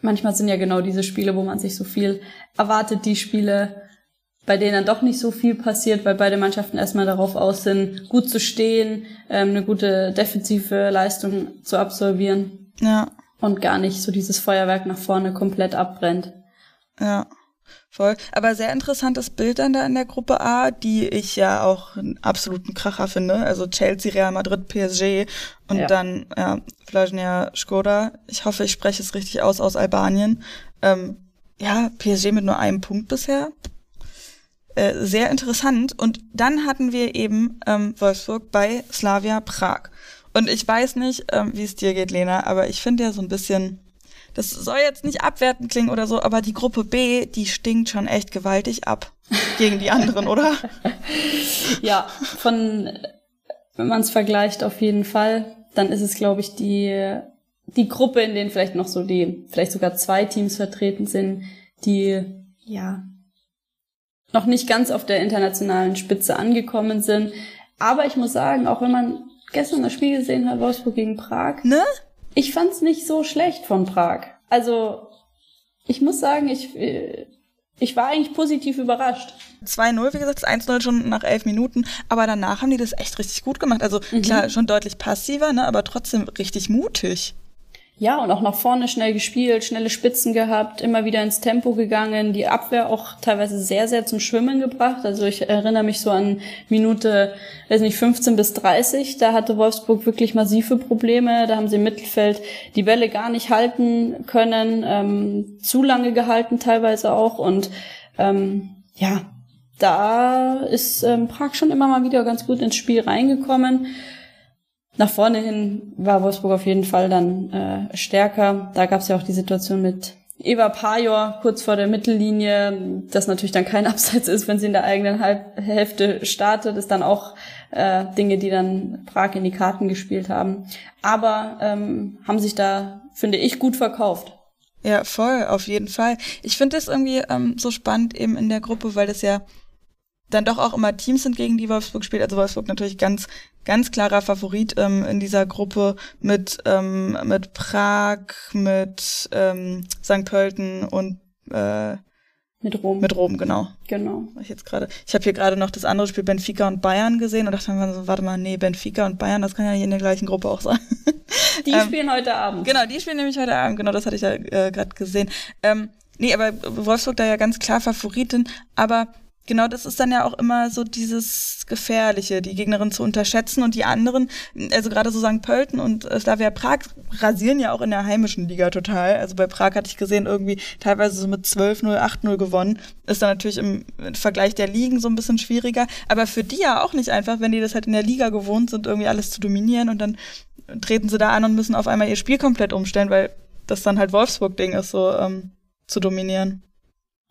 manchmal sind ja genau diese Spiele, wo man sich so viel erwartet, die Spiele, bei denen dann doch nicht so viel passiert, weil beide Mannschaften erstmal darauf aus sind, gut zu stehen, ähm, eine gute defensive Leistung zu absolvieren. Ja. Und gar nicht so dieses Feuerwerk nach vorne komplett abbrennt. Ja. Voll. Aber sehr interessantes Bild dann da in der Gruppe A, die ich ja auch einen absoluten Kracher finde. Also Chelsea, Real Madrid, PSG und ja. dann ja, Vlažnja Skoda. Ich hoffe, ich spreche es richtig aus, aus Albanien. Ähm, ja, PSG mit nur einem Punkt bisher. Äh, sehr interessant. Und dann hatten wir eben ähm, Wolfsburg bei Slavia Prag. Und ich weiß nicht, ähm, wie es dir geht, Lena, aber ich finde ja so ein bisschen, das soll jetzt nicht abwertend klingen oder so, aber die Gruppe B, die stinkt schon echt gewaltig ab gegen die anderen, oder? Ja, von, wenn man es vergleicht, auf jeden Fall, dann ist es, glaube ich, die, die Gruppe, in denen vielleicht noch so die, vielleicht sogar zwei Teams vertreten sind, die, ja, noch nicht ganz auf der internationalen Spitze angekommen sind. Aber ich muss sagen, auch wenn man gestern das Spiel gesehen hat, Wolfsburg gegen Prag, ne? Ich fand's nicht so schlecht von Prag. Also, ich muss sagen, ich, ich war eigentlich positiv überrascht. 2-0, wie gesagt, 1-0 schon nach elf Minuten, aber danach haben die das echt richtig gut gemacht. Also mhm. klar, schon deutlich passiver, ne, aber trotzdem richtig mutig. Ja, und auch nach vorne schnell gespielt, schnelle Spitzen gehabt, immer wieder ins Tempo gegangen, die Abwehr auch teilweise sehr, sehr zum Schwimmen gebracht. Also ich erinnere mich so an Minute, weiß nicht, 15 bis 30. Da hatte Wolfsburg wirklich massive Probleme. Da haben sie im Mittelfeld die Bälle gar nicht halten können, ähm, zu lange gehalten teilweise auch. Und ähm, ja, da ist ähm, Prag schon immer mal wieder ganz gut ins Spiel reingekommen. Nach vorne hin war Wolfsburg auf jeden Fall dann äh, stärker. Da gab es ja auch die Situation mit Eva Pajor kurz vor der Mittellinie, das natürlich dann kein Abseits ist, wenn sie in der eigenen Halb Hälfte startet, ist dann auch äh, Dinge, die dann Prag in die Karten gespielt haben. Aber ähm, haben sich da, finde ich, gut verkauft. Ja, voll, auf jeden Fall. Ich finde das irgendwie ähm, so spannend eben in der Gruppe, weil das ja dann doch auch immer Teams sind, gegen die Wolfsburg spielt. Also Wolfsburg natürlich ganz, ganz klarer Favorit ähm, in dieser Gruppe mit, ähm, mit Prag, mit ähm, St. Pölten und äh, mit Rom. Mit Rom, genau. Genau. Ich jetzt gerade. Ich habe hier gerade noch das andere Spiel Benfica und Bayern gesehen und dachte mir so, warte mal, nee, Benfica und Bayern, das kann ja nicht in der gleichen Gruppe auch sein. Die ähm, spielen heute Abend. Genau, die spielen nämlich heute Abend. Genau, das hatte ich ja äh, gerade gesehen. Ähm, nee, aber Wolfsburg da ja ganz klar Favoritin, aber Genau, das ist dann ja auch immer so dieses Gefährliche, die Gegnerin zu unterschätzen und die anderen, also gerade so St. Pölten und äh, Slavia Prag rasieren ja auch in der heimischen Liga total. Also bei Prag hatte ich gesehen, irgendwie teilweise so mit 12-0, 8-0 gewonnen. Ist dann natürlich im Vergleich der Ligen so ein bisschen schwieriger. Aber für die ja auch nicht einfach, wenn die das halt in der Liga gewohnt sind, irgendwie alles zu dominieren und dann treten sie da an und müssen auf einmal ihr Spiel komplett umstellen, weil das dann halt Wolfsburg-Ding ist, so ähm, zu dominieren.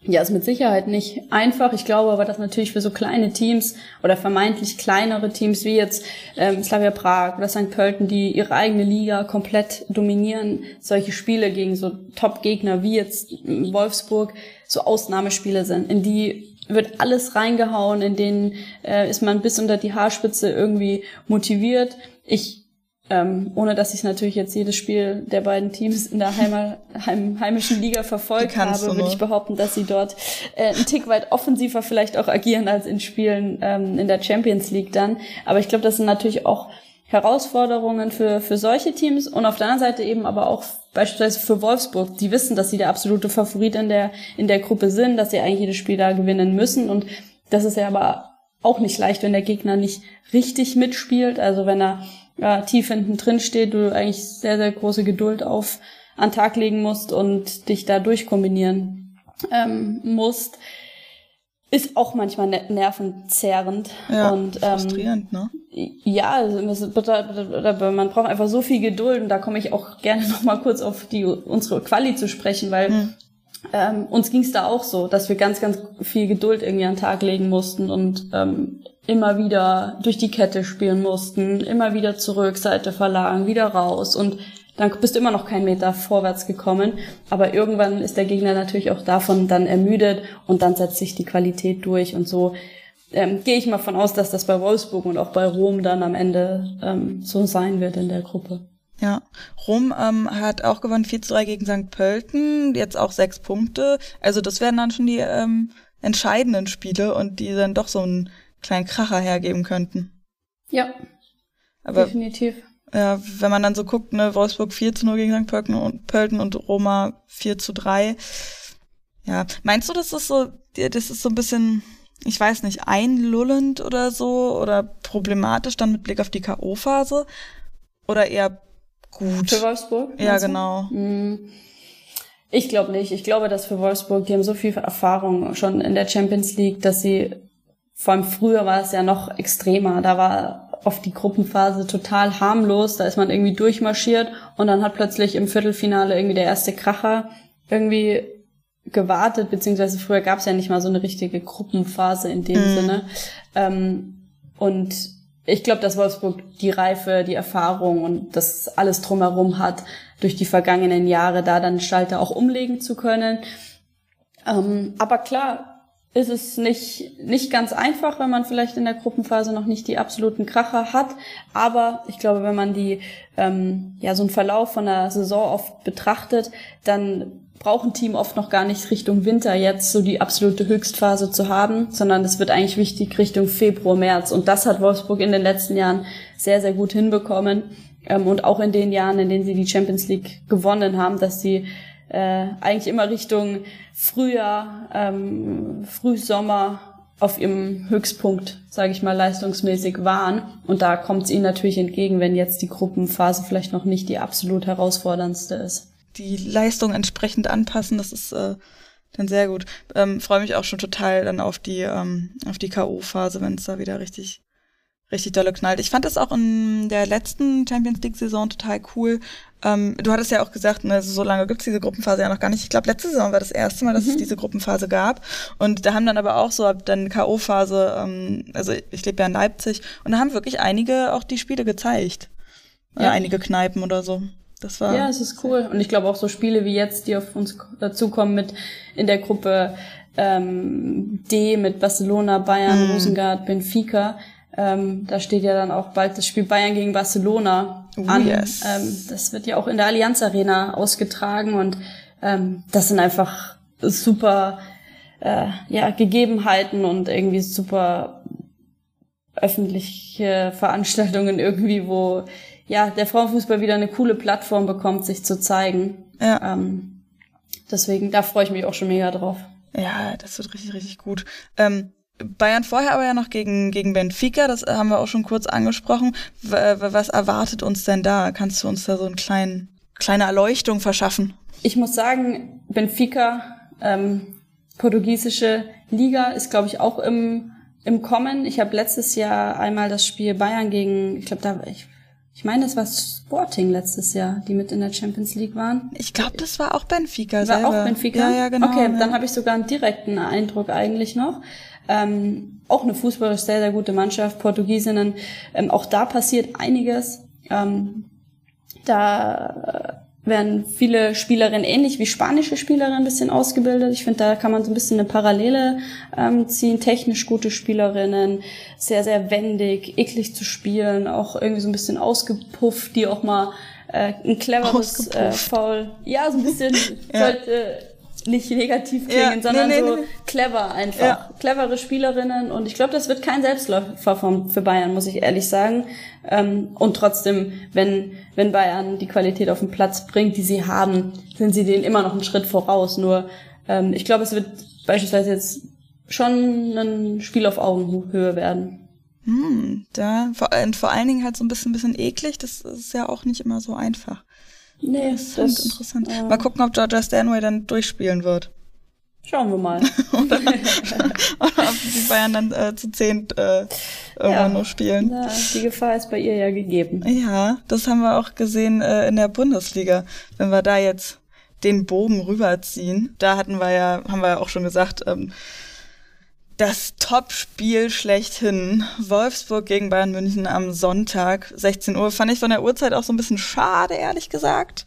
Ja, ist mit Sicherheit nicht einfach. Ich glaube aber, dass natürlich für so kleine Teams oder vermeintlich kleinere Teams wie jetzt ähm, Slavia Prag oder St. Pölten, die ihre eigene Liga komplett dominieren, solche Spiele gegen so Top-Gegner wie jetzt Wolfsburg so Ausnahmespiele sind, in die wird alles reingehauen, in denen äh, ist man bis unter die Haarspitze irgendwie motiviert. Ich ähm, ohne dass ich natürlich jetzt jedes Spiel der beiden Teams in der Heima, heim, heimischen Liga verfolgt habe, würde ich behaupten, dass sie dort äh, einen Tick weit offensiver vielleicht auch agieren als in Spielen ähm, in der Champions League dann. Aber ich glaube, das sind natürlich auch Herausforderungen für, für solche Teams und auf der anderen Seite eben aber auch beispielsweise für Wolfsburg. Die wissen, dass sie der absolute Favorit in der, in der Gruppe sind, dass sie eigentlich jedes Spiel da gewinnen müssen und das ist ja aber auch nicht leicht, wenn der Gegner nicht richtig mitspielt. Also wenn er ja, tief hinten drin steht, du eigentlich sehr, sehr große Geduld auf an Tag legen musst und dich da durchkombinieren ähm, musst, ist auch manchmal ne nervenzerrend. Ja, und, ähm, frustrierend, ne? Ja, also man braucht einfach so viel Geduld und da komme ich auch gerne noch mal kurz auf die unsere Quali zu sprechen, weil hm. ähm, uns ging es da auch so, dass wir ganz, ganz viel Geduld irgendwie an den Tag legen mussten und ähm, immer wieder durch die Kette spielen mussten, immer wieder zurück, Seite verlagen, wieder raus und dann bist du immer noch keinen Meter vorwärts gekommen. Aber irgendwann ist der Gegner natürlich auch davon dann ermüdet und dann setzt sich die Qualität durch und so ähm, gehe ich mal von aus, dass das bei Wolfsburg und auch bei Rom dann am Ende ähm, so sein wird in der Gruppe. Ja, Rom ähm, hat auch gewonnen 4 zu 3 gegen St. Pölten, jetzt auch sechs Punkte. Also das wären dann schon die ähm, entscheidenden Spiele und die dann doch so einen kleinen Kracher hergeben könnten. Ja, Aber definitiv. ja, wenn man dann so guckt, ne, Wolfsburg 4 zu 0 gegen St. Pölten und, Pölten und Roma 4 zu 3. Ja, meinst du, das ist so, das ist so ein bisschen, ich weiß nicht, einlullend oder so oder problematisch dann mit Blick auf die K.O.-Phase? Oder eher gut? Für Wolfsburg? Ja, genau. Mm, Ich glaube nicht. Ich glaube, dass für Wolfsburg, die haben so viel Erfahrung schon in der Champions League, dass sie, vor allem früher war es ja noch extremer. Da war oft die Gruppenphase total harmlos. Da ist man irgendwie durchmarschiert und dann hat plötzlich im Viertelfinale irgendwie der erste Kracher irgendwie gewartet, beziehungsweise früher gab es ja nicht mal so eine richtige Gruppenphase in dem Mhm. Sinne. Ähm, und ich glaube, dass Wolfsburg die Reife, die Erfahrung und das alles drumherum hat, durch die vergangenen Jahre da dann Schalter auch umlegen zu können. Ähm, aber klar ist es nicht, nicht ganz einfach, wenn man vielleicht in der Gruppenphase noch nicht die absoluten Kracher hat. Aber ich glaube, wenn man die, ähm, ja, so einen Verlauf von der Saison oft betrachtet, dann braucht ein Team oft noch gar nicht Richtung Winter jetzt so die absolute Höchstphase zu haben, sondern es wird eigentlich wichtig Richtung Februar, März. Und das hat Wolfsburg in den letzten Jahren sehr, sehr gut hinbekommen. Ähm, und auch in den Jahren, in denen sie die Champions League gewonnen haben, dass sie äh, eigentlich immer Richtung Frühjahr, ähm, Frühsommer auf ihrem Höchstpunkt, sage ich mal, leistungsmäßig waren. Und da kommt es ihnen natürlich entgegen, wenn jetzt die Gruppenphase vielleicht noch nicht die absolut herausforderndste ist. Die Leistung entsprechend anpassen, das ist äh, dann sehr gut. Ähm, Freue mich auch schon total dann auf die, ähm, auf die K.O.-Phase, wenn es da wieder richtig richtig dolle knallt. Ich fand das auch in der letzten Champions League-Saison total cool. Ähm, du hattest ja auch gesagt, ne, so lange gibt's diese Gruppenphase ja noch gar nicht. Ich glaube, letzte Saison war das erste Mal, dass es diese Gruppenphase gab. Und da haben dann aber auch so ab dann K.O.-Phase, ähm, also ich lebe ja in Leipzig, und da haben wirklich einige auch die Spiele gezeigt. Oder Ja. einige Kneipen oder so. Das war. Ja, es ist cool. Und ich glaube auch so Spiele wie jetzt, die auf uns dazukommen mit in der Gruppe ähm, D mit Barcelona, Bayern, Mhm. Rosengard, Benfica. Ähm, da steht ja dann auch bald das Spiel Bayern gegen Barcelona Oh, an. yes. Ähm, das wird ja auch in der Allianz Arena ausgetragen und ähm, das sind einfach super äh, ja, Gegebenheiten und irgendwie super öffentliche Veranstaltungen irgendwie, wo ja der Frauenfußball wieder eine coole Plattform bekommt, sich zu zeigen. Ja. Ähm, deswegen, da freue ich mich auch schon mega drauf. Ja, das wird richtig, richtig gut. Ähm, Bayern vorher aber ja noch gegen, gegen Benfica, das haben wir auch schon kurz angesprochen. Was erwartet uns denn da? Kannst du uns da so eine kleinen, kleine Erleuchtung verschaffen? Ich muss sagen, Benfica, ähm, portugiesische Liga, ist, glaube ich, auch im, im Kommen. Ich habe letztes Jahr einmal das Spiel Bayern gegen, ich glaube, da ich, ich meine, das war Sporting letztes Jahr, die mit in der Champions League waren. Ich glaube, das war auch Benfica War selber. auch Benfica? Ja, ja, genau. Okay, ja. dann habe ich sogar einen direkten Eindruck eigentlich noch. Ähm, auch eine fußballisch sehr, sehr gute Mannschaft, Portugiesinnen. Ähm, auch da passiert einiges. Ähm, da äh, werden viele Spielerinnen ähnlich wie spanische Spielerinnen ein bisschen ausgebildet. Ich finde, da kann man so ein bisschen eine Parallele ähm, ziehen. Technisch gute Spielerinnen, sehr, sehr wendig, eklig zu spielen, auch irgendwie so ein bisschen ausgepufft, die auch mal äh, ein cleveres äh. Foul. Ja, so ein bisschen sollte nicht negativ Ja, klingen, sondern nee, nee, so nee, clever einfach. Ja. Clevere Spielerinnen und ich glaube, das wird kein Selbstläufer für Bayern, muss ich ehrlich sagen. Ähm, und trotzdem, wenn, wenn Bayern die Qualität auf den Platz bringt, die sie haben, sind sie denen immer noch einen Schritt voraus. Nur ähm, ich glaube, es wird beispielsweise jetzt schon ein Spiel auf Augenhöhe werden. Hm, da, vor, und vor allen Dingen halt so ein bisschen, bisschen eklig. Das ist ja auch nicht immer so einfach. Nee, Das ist interessant. äh, Mal gucken, ob Georgia Stanway dann durchspielen wird. Schauen wir mal. Oder ob die Bayern dann äh, zu zehnt äh, irgendwann Ja. nur spielen. Na, die Gefahr ist bei ihr ja gegeben. Ja, das haben wir auch gesehen äh, in der Bundesliga. Wenn wir da jetzt den Bogen rüberziehen, da hatten wir ja, haben wir ja auch schon gesagt, ähm, das Topspiel schlechthin. Wolfsburg gegen Bayern München am Sonntag, 16 Uhr. Fand ich von der Uhrzeit auch so ein bisschen schade, ehrlich gesagt.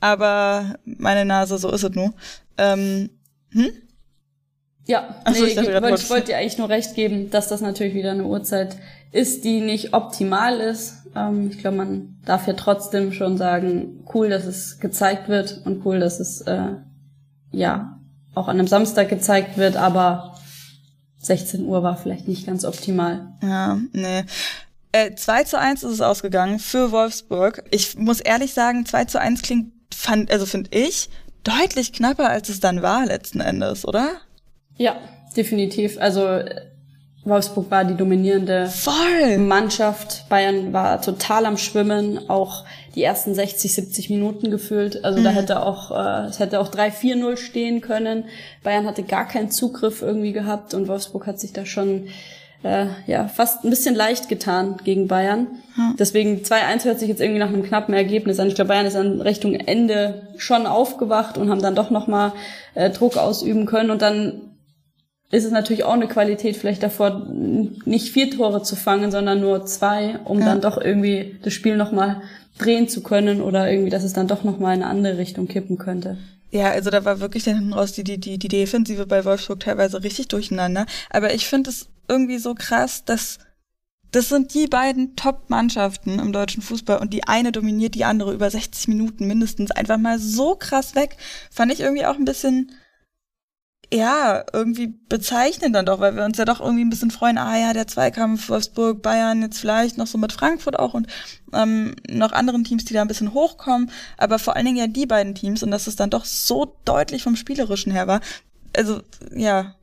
Aber meine Nase, so ist es nur. Ähm, Ja, Ach so, nee, ich dachte ich wollte wolltest- wollt dir eigentlich nur recht geben, dass das natürlich wieder eine Uhrzeit ist, die nicht optimal ist. Ähm, ich glaube, man darf ja trotzdem schon sagen, cool, dass es gezeigt wird und cool, dass es äh, ja auch an einem Samstag gezeigt wird, aber 16 Uhr war vielleicht nicht ganz optimal. Ja, nee. Äh, 2 zu 1 ist es ausgegangen für Wolfsburg. Ich muss ehrlich sagen, 2 zu 1 klingt, fand, also finde ich, deutlich knapper, als es dann war letzten Endes, oder? Ja, definitiv. Also Wolfsburg war die dominierende Voll. Mannschaft. Bayern war total am Schwimmen, auch die ersten 60, 70 Minuten gefühlt. Also mhm. da hätte auch, äh, es hätte auch 3-4-0 stehen können. Bayern hatte gar keinen Zugriff irgendwie gehabt und Wolfsburg hat sich da schon äh, ja fast ein bisschen leicht getan gegen Bayern. Mhm. Deswegen 2-1 hört sich jetzt irgendwie nach einem knappen Ergebnis an. Ich glaube, Bayern ist an Richtung Ende schon aufgewacht und haben dann doch nochmal äh, Druck ausüben können und dann ist es natürlich auch eine Qualität, vielleicht davor nicht vier Tore zu fangen, sondern nur zwei, um ja. dann doch irgendwie das Spiel nochmal drehen zu können oder irgendwie, dass es dann doch nochmal in eine andere Richtung kippen könnte. Ja, also da war wirklich dann hinten raus die, die, die, die Defensive bei Wolfsburg teilweise richtig durcheinander. Aber ich finde es irgendwie so krass, dass das sind die beiden Top-Mannschaften im deutschen Fußball und die eine dominiert die andere über 60 Minuten mindestens einfach mal so krass weg. Fand ich irgendwie auch ein bisschen ja, irgendwie bezeichnen dann doch, weil wir uns ja doch irgendwie ein bisschen freuen, ah ja, der Zweikampf Wolfsburg, Bayern, jetzt vielleicht noch so mit Frankfurt auch und ähm, noch anderen Teams, die da ein bisschen hochkommen, aber vor allen Dingen ja die beiden Teams und dass es dann doch so deutlich vom Spielerischen her war. Also, ja.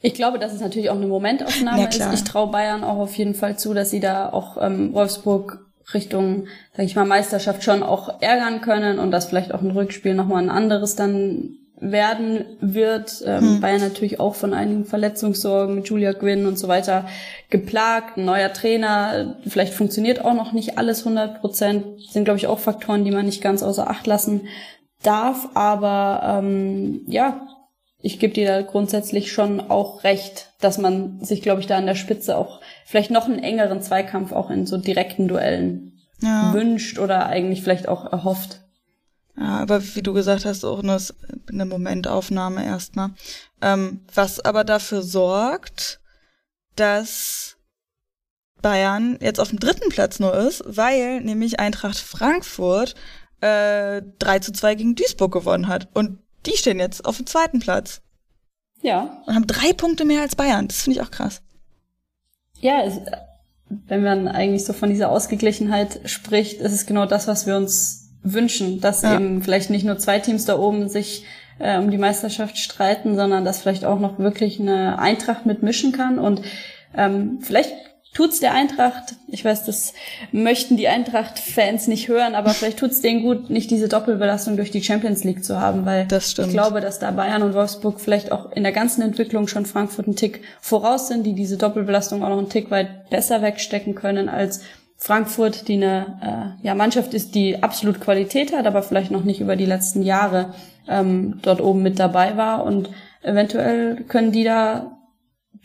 Ich glaube, dass es natürlich auch eine Momentaufnahme ist. Ich traue Bayern auch auf jeden Fall zu, dass sie da auch ähm, Wolfsburg Richtung, sag ich mal, Meisterschaft schon auch ärgern können und dass vielleicht auch ein Rückspiel nochmal ein anderes dann werden wird. Ähm, mhm. Bayern natürlich auch von einigen Verletzungssorgen mit Julia Gwynn und so weiter geplagt. Ein neuer Trainer, vielleicht funktioniert auch noch nicht alles 100 Prozent. Sind, glaube ich, auch Faktoren, die man nicht ganz außer Acht lassen darf. Aber ähm, ja, ich gebe dir da grundsätzlich schon auch recht, dass man sich, glaube ich, da an der Spitze auch vielleicht noch einen engeren Zweikampf auch in so direkten Duellen ja. wünscht oder eigentlich vielleicht auch erhofft. Ja, aber wie du gesagt hast, auch nur eine Momentaufnahme erstmal. Ähm, was aber dafür sorgt, dass Bayern jetzt auf dem dritten Platz nur ist, weil nämlich Eintracht Frankfurt äh, 3 zu 2 gegen Duisburg gewonnen hat. Und die stehen jetzt auf dem zweiten Platz. Ja. Und haben drei Punkte mehr als Bayern. Das finde ich auch krass. Ja, es, wenn man eigentlich so von dieser Ausgeglichenheit spricht, ist es genau das, was wir uns wünschen, dass ja. eben vielleicht nicht nur zwei Teams da oben sich äh, um die Meisterschaft streiten, sondern dass vielleicht auch noch wirklich eine Eintracht mitmischen kann und ähm, vielleicht tut's der Eintracht. Ich weiß, das möchten die Eintracht-Fans nicht hören, aber vielleicht tut's denen gut, nicht diese Doppelbelastung durch die Champions League zu haben, weil ich glaube, dass da Bayern und Wolfsburg vielleicht auch in der ganzen Entwicklung schon Frankfurt einen Tick voraus sind, die diese Doppelbelastung auch noch einen Tick weit besser wegstecken können als Frankfurt, die eine äh, ja, Mannschaft ist, die absolut Qualität hat, aber vielleicht noch nicht über die letzten Jahre ähm, dort oben mit dabei war. Und eventuell können die da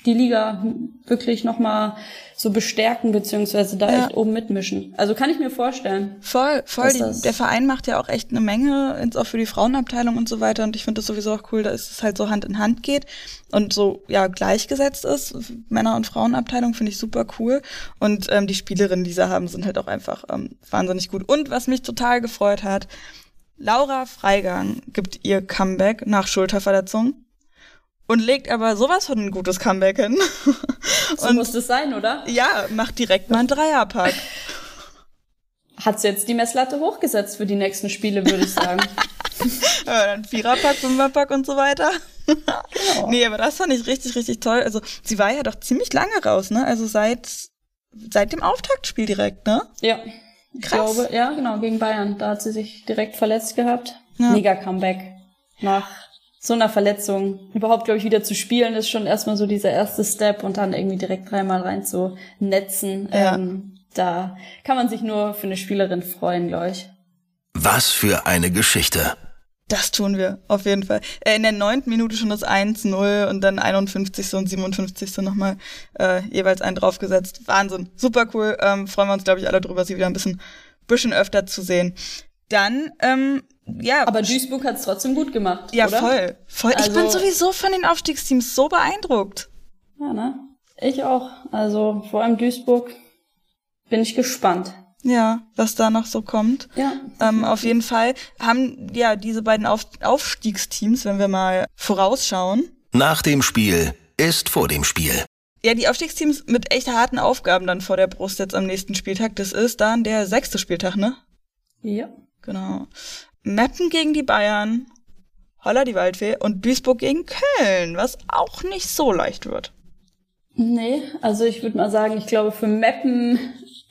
die Liga wirklich nochmal so bestärken, beziehungsweise da ja. echt oben mitmischen. Also kann ich mir vorstellen. Voll, voll. Die, der Verein macht ja auch echt eine Menge, auch für die Frauenabteilung und so weiter. Und ich finde das sowieso auch cool, dass es halt so Hand in Hand geht und so ja gleichgesetzt ist. Männer- und Frauenabteilung finde ich super cool. Und ähm, die Spielerinnen, die sie haben, sind halt auch einfach ähm, wahnsinnig gut. Und was mich total gefreut hat, Laura Freigang gibt ihr Comeback nach Schulterverletzung und legt aber sowas von ein gutes Comeback hin. So und, muss es sein, oder? Ja, macht direkt mal einen Dreierpack. Hat sie jetzt die Messlatte hochgesetzt für die nächsten Spiele, würde ich sagen. ja, dann Viererpack, Fünferpack und so weiter. Genau. Nee, aber das fand ich richtig, richtig toll. Also sie war ja doch ziemlich lange raus, ne? Also seit, seit dem Auftaktspiel direkt, ne? Ja. Ich Krass. glaube, ja, genau, gegen Bayern. Da hat sie sich direkt verletzt gehabt. Ja. Mega Comeback. Nach so einer Verletzung überhaupt, glaube ich, wieder zu spielen, ist schon erstmal so dieser erste Step und dann irgendwie direkt dreimal rein zu netzen. Ja. Ähm, da kann man sich nur für eine Spielerin freuen, glaube ich. Was für eine Geschichte. Das tun wir, auf jeden Fall. Äh, in der neunten Minute schon das 1-0 und dann 51. und 57. nochmal äh, jeweils einen draufgesetzt. Wahnsinn. Super cool. Ähm, freuen wir uns, glaube ich, alle drüber, sie wieder ein bisschen, bisschen öfter zu sehen. Dann ähm, ja. Aber Duisburg hat es trotzdem gut gemacht. Ja, oder? voll. voll. Also, ich bin also sowieso von den Aufstiegsteams so beeindruckt. Ja, ne? Ich auch. Also vor allem Duisburg bin ich gespannt. Ja, was da noch so kommt. Ja. Ähm, auf jeden Fall haben ja diese beiden auf Aufstiegsteams, wenn wir mal vorausschauen. Nach dem Spiel ist vor dem Spiel. Ja, die Aufstiegsteams mit echt harten Aufgaben dann vor der Brust jetzt am nächsten Spieltag. Das ist dann der sechste Spieltag, ne? Ja. Genau. Meppen gegen die Bayern, Holla die Waldfee und Duisburg gegen Köln, was auch nicht so leicht wird. Nee, also ich würde mal sagen, ich glaube für Meppen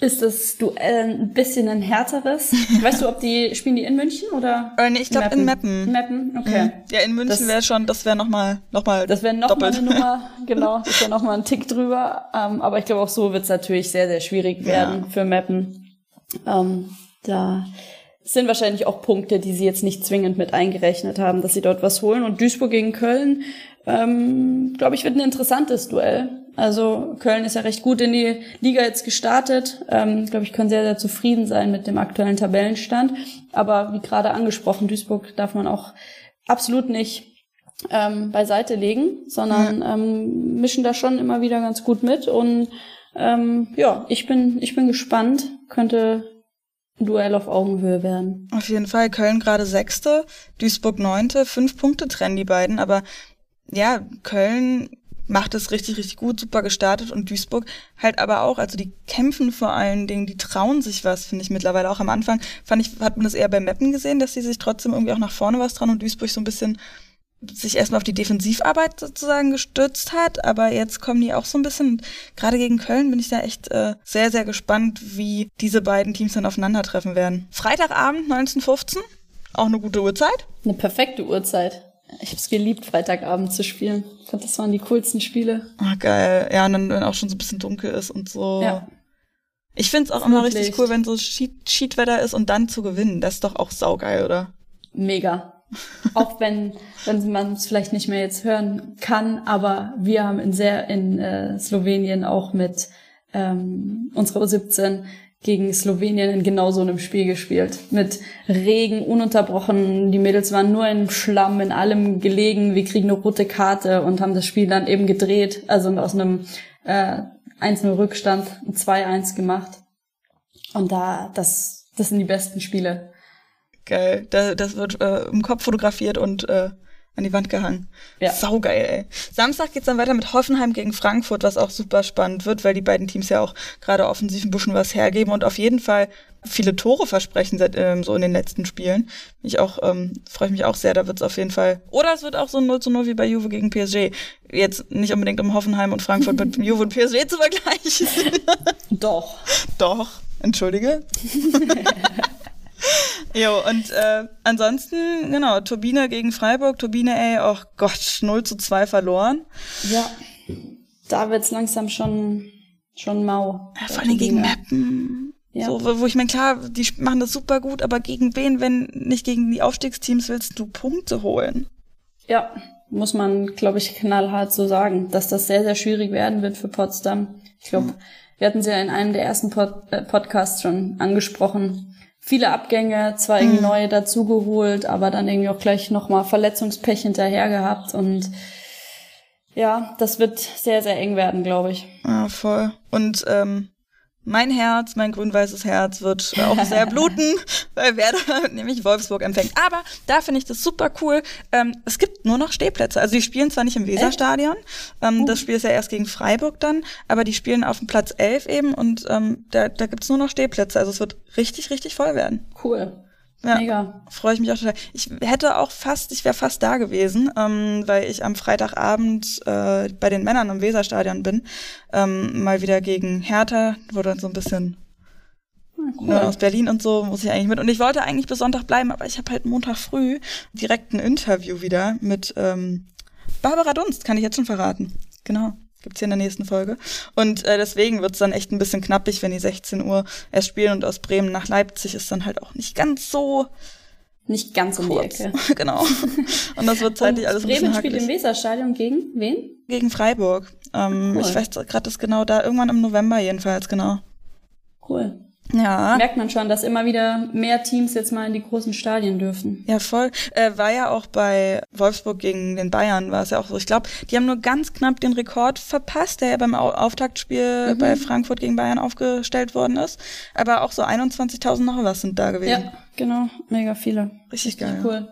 ist das Duell ein bisschen ein härteres. weißt du, ob die spielen die in München oder? Äh, nee, ich glaube in Meppen. Meppen, okay. Mhm. Ja, in München wäre schon, das wäre nochmal noch mal Das wäre nochmal eine Nummer, genau, das wäre nochmal ein Tick drüber. Ähm, aber ich glaube auch so wird es natürlich sehr, sehr schwierig werden ja. für Meppen. Ähm, da sind wahrscheinlich auch Punkte, die sie jetzt nicht zwingend mit eingerechnet haben, dass sie dort was holen. Und Duisburg gegen Köln, ähm, glaube ich, wird ein interessantes Duell. Also Köln ist ja recht gut in die Liga jetzt gestartet. Ähm, glaube ich, können sehr, sehr zufrieden sein mit dem aktuellen Tabellenstand. Aber wie gerade angesprochen, Duisburg darf man auch absolut nicht ähm, beiseite legen, sondern ja. ähm, mischen da schon immer wieder ganz gut mit. Und ähm, ja, ich bin, ich bin gespannt. Könnte Duell auf Augenhöhe werden. Auf jeden Fall. Köln gerade Sechste, Duisburg Neunte. Fünf Punkte trennen die beiden. Aber ja, Köln macht es richtig, richtig gut, super gestartet und Duisburg halt aber auch, also die kämpfen vor allen Dingen, die trauen sich was, finde ich mittlerweile auch am Anfang, fand ich, hat man das eher bei Meppen gesehen, dass sie sich trotzdem irgendwie auch nach vorne was trauen und Duisburg so ein bisschen sich erstmal auf die Defensivarbeit sozusagen gestützt hat, aber jetzt kommen die auch so ein bisschen, gerade gegen Köln bin ich da echt äh, sehr, sehr gespannt, wie diese beiden Teams dann aufeinandertreffen werden. Freitagabend 1915, auch eine gute Uhrzeit. Eine perfekte Uhrzeit. Ich habe es geliebt, Freitagabend zu spielen. Ich fand, das waren die coolsten Spiele. Ah, geil. Ja, und dann, wenn auch schon so ein bisschen dunkel ist und so. Ja. Ich find's auch immer richtig cool, wenn so Cheat-Wetter ist und dann zu gewinnen. Das ist doch auch saugeil, oder? Mega. Auch wenn, wenn man es vielleicht nicht mehr jetzt hören kann, aber wir haben in sehr in äh, Slowenien auch mit ähm, unserer U17 gegen Slowenien in genau so einem Spiel gespielt. Mit Regen ununterbrochen. Die Mädels waren nur im Schlamm, in allem gelegen. Wir kriegen eine rote Karte und haben das Spiel dann eben gedreht. Also aus einem äh, 1-0 Rückstand ein 2-1 gemacht. Und da, das, das sind die besten Spiele. Geil. Da, das wird äh, im Kopf fotografiert und äh, an die Wand gehangen. Ja. Saugeil, ey. Samstag geht's dann weiter mit Hoffenheim gegen Frankfurt, was auch super spannend wird, weil die beiden Teams ja auch gerade offensiv ein bisschen was hergeben und auf jeden Fall viele Tore versprechen seit, ähm, so in den letzten Spielen. Ich auch, ähm, freue ich mich auch sehr, da wird's auf jeden Fall. Oder es wird auch so ein 0 zu 0 wie bei Juve gegen PSG. Jetzt nicht unbedingt um Hoffenheim und Frankfurt mit Juve und PSG zu vergleichen. Doch. Doch. Entschuldige. Jo, und äh, ansonsten, genau, Turbine gegen Freiburg. Turbine, ey, oh Gott, 0 zu 2 verloren. Ja, da wird's langsam schon, schon mau. Ja, vor allem gegen Mappen. Ja. So, wo ich meine, klar, die machen das super gut, aber gegen wen, wenn nicht gegen die Aufstiegsteams, willst du Punkte holen? Ja, muss man, glaube ich, knallhart so sagen, dass das sehr, sehr schwierig werden wird für Potsdam. Ich glaube, hm. wir hatten sie ja in einem der ersten Pod äh, Podcasts schon angesprochen viele Abgänge, zwar irgendwie mhm. neue dazugeholt, aber dann irgendwie auch gleich nochmal Verletzungspech hinterher gehabt und ja, das wird sehr, sehr eng werden, glaube ich. Ah, voll. Und ähm, mein Herz, mein grün-weißes Herz wird auch sehr bluten, weil Werder nämlich Wolfsburg empfängt. Aber da finde ich das super cool. Ähm, es gibt nur noch Stehplätze. Also die spielen zwar nicht im Weserstadion, ähm, uh. das Spiel ist ja erst gegen Freiburg dann, aber die spielen auf dem Platz 11 eben und ähm, da, da gibt's nur noch Stehplätze. Also es wird richtig, richtig voll werden. Cool. Ja, Mega. Freue ich mich auch total. Ich hätte auch fast, ich wäre fast da gewesen, ähm, weil ich am Freitagabend äh, bei den Männern im Weserstadion bin. Ähm, mal wieder gegen Hertha, wo dann so ein bisschen ah, Cool. Ne, aus Berlin und so muss ich eigentlich mit. Und ich wollte eigentlich bis Sonntag bleiben, aber ich habe halt Montag früh direkt ein Interview wieder mit ähm, Barbara Dunst, kann ich jetzt schon verraten. Genau gibt's hier in der nächsten Folge. Und äh, deswegen wird's dann echt ein bisschen knappig, wenn die 16 Uhr erst spielen und aus Bremen nach Leipzig ist dann halt auch nicht ganz so nicht ganz um die Ecke. genau. Und das wird zeitlich alles ein bisschen Bremen spielt im Weserstadion gegen wen? Gegen Freiburg. Ähm, cool. Ich weiß gerade das genau da, irgendwann im November jedenfalls, genau. Cool. Ja. merkt man schon, dass immer wieder mehr Teams jetzt mal in die großen Stadien dürfen. Ja, voll. Äh, war ja auch bei Wolfsburg gegen den Bayern, war es ja auch so. Ich glaube, die haben nur ganz knapp den Rekord verpasst, der ja beim Auftaktspiel mhm. bei Frankfurt gegen Bayern aufgestellt worden ist. Aber auch so 21.000 noch was sind da gewesen. Ja, genau. Mega viele. Richtig, Richtig geil. Cool.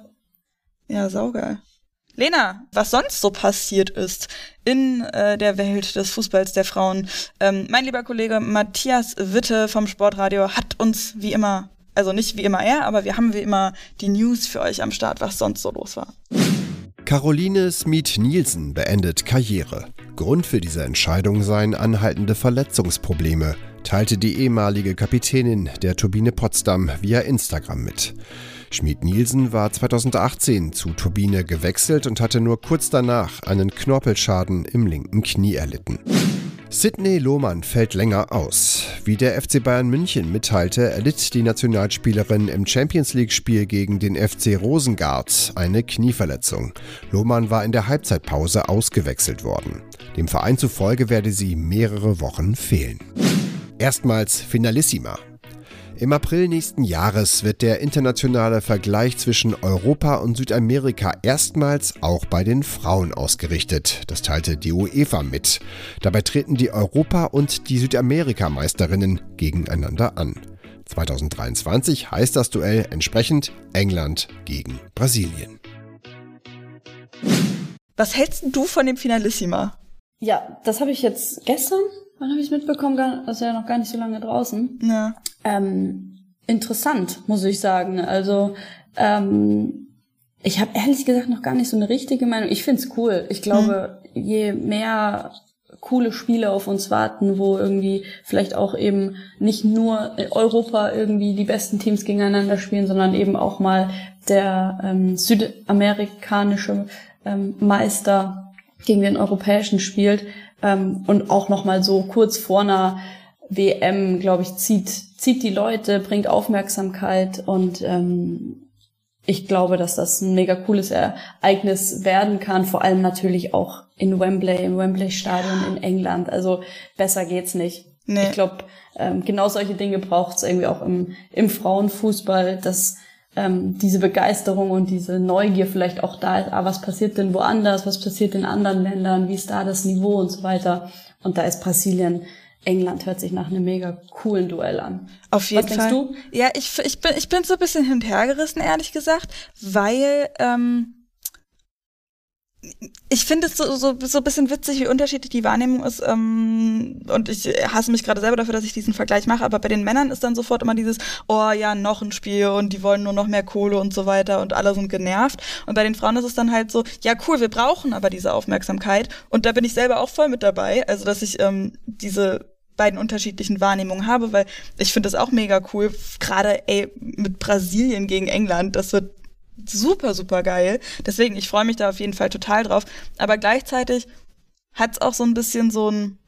Ja, saugeil. Lena, was sonst so passiert ist in äh, der Welt des Fußballs der Frauen. Ähm, mein lieber Kollege Matthias Witte vom Sportradio hat uns wie immer, also nicht wie immer er, aber wir haben wie immer die News für euch am Start, was sonst so los war. Caroline Smith-Nielsen beendet Karriere. Grund für diese Entscheidung seien anhaltende Verletzungsprobleme, teilte die ehemalige Kapitänin der Turbine Potsdam via Instagram mit. Schmid-Nielsen war 2018 zu Turbine gewechselt und hatte nur kurz danach einen Knorpelschaden im linken Knie erlitten. Sidney Lohmann fällt länger aus. Wie der FC Bayern München mitteilte, erlitt die Nationalspielerin im Champions League-Spiel gegen den FC Rosengard eine Knieverletzung. Lohmann war in der Halbzeitpause ausgewechselt worden. Dem Verein zufolge werde sie mehrere Wochen fehlen. Erstmals Finalissima. Im April nächsten Jahres wird der internationale Vergleich zwischen Europa und Südamerika erstmals auch bei den Frauen ausgerichtet. Das teilte die UEFA mit. Dabei treten die Europa- und die Südamerikameisterinnen gegeneinander an. 2023 heißt das Duell entsprechend England gegen Brasilien. Was hältst du von dem Finalissima? Ja, das habe ich jetzt gestern Wann habe ich mitbekommen? Das ist ja noch gar nicht so lange draußen. Ja. Ähm, interessant, muss ich sagen. Also ähm, ich habe ehrlich gesagt noch gar nicht so eine richtige Meinung. Ich find's cool. Ich glaube, hm. je mehr coole Spiele auf uns warten, wo irgendwie vielleicht auch eben nicht nur Europa irgendwie die besten Teams gegeneinander spielen, sondern eben auch mal der ähm, südamerikanische ähm, Meister gegen den europäischen spielt, ähm, und auch nochmal so kurz vor einer WM, glaube ich, zieht, zieht die Leute, bringt Aufmerksamkeit und ähm, ich glaube, dass das ein mega cooles Ereignis werden kann, vor allem natürlich auch in Wembley, im Wembley-Stadion in England. Also besser geht's nicht. Nee. Ich glaube, ähm, genau solche Dinge braucht es irgendwie auch im, im Frauenfußball, dass ähm, diese Begeisterung und diese Neugier vielleicht auch da ist, ah, was passiert denn woanders, was passiert in anderen Ländern, wie ist da das Niveau und so weiter. Und da ist Brasilien England hört sich nach einem mega coolen Duell an. Auf jeden Was Fall. denkst du? Ja, ich, ich, bin, ich bin so ein bisschen hin und her gerissen, ehrlich gesagt, weil ähm, ich finde es so, so, so ein bisschen witzig, wie unterschiedlich die Wahrnehmung ist. Ähm, und ich hasse mich gerade selber dafür, dass ich diesen Vergleich mache. Aber bei den Männern ist dann sofort immer dieses, oh ja, noch ein Spiel und die wollen nur noch mehr Kohle und so weiter und alle sind genervt. Und bei den Frauen ist es dann halt so, ja cool, wir brauchen aber diese Aufmerksamkeit. Und da bin ich selber auch voll mit dabei. Also, dass ich ähm, diese beiden unterschiedlichen Wahrnehmungen habe, weil ich finde das auch mega cool. Gerade ey, mit Brasilien gegen England, das wird super, super geil. Deswegen, ich freue mich da auf jeden Fall total drauf. Aber gleichzeitig hat es auch so ein bisschen so ein,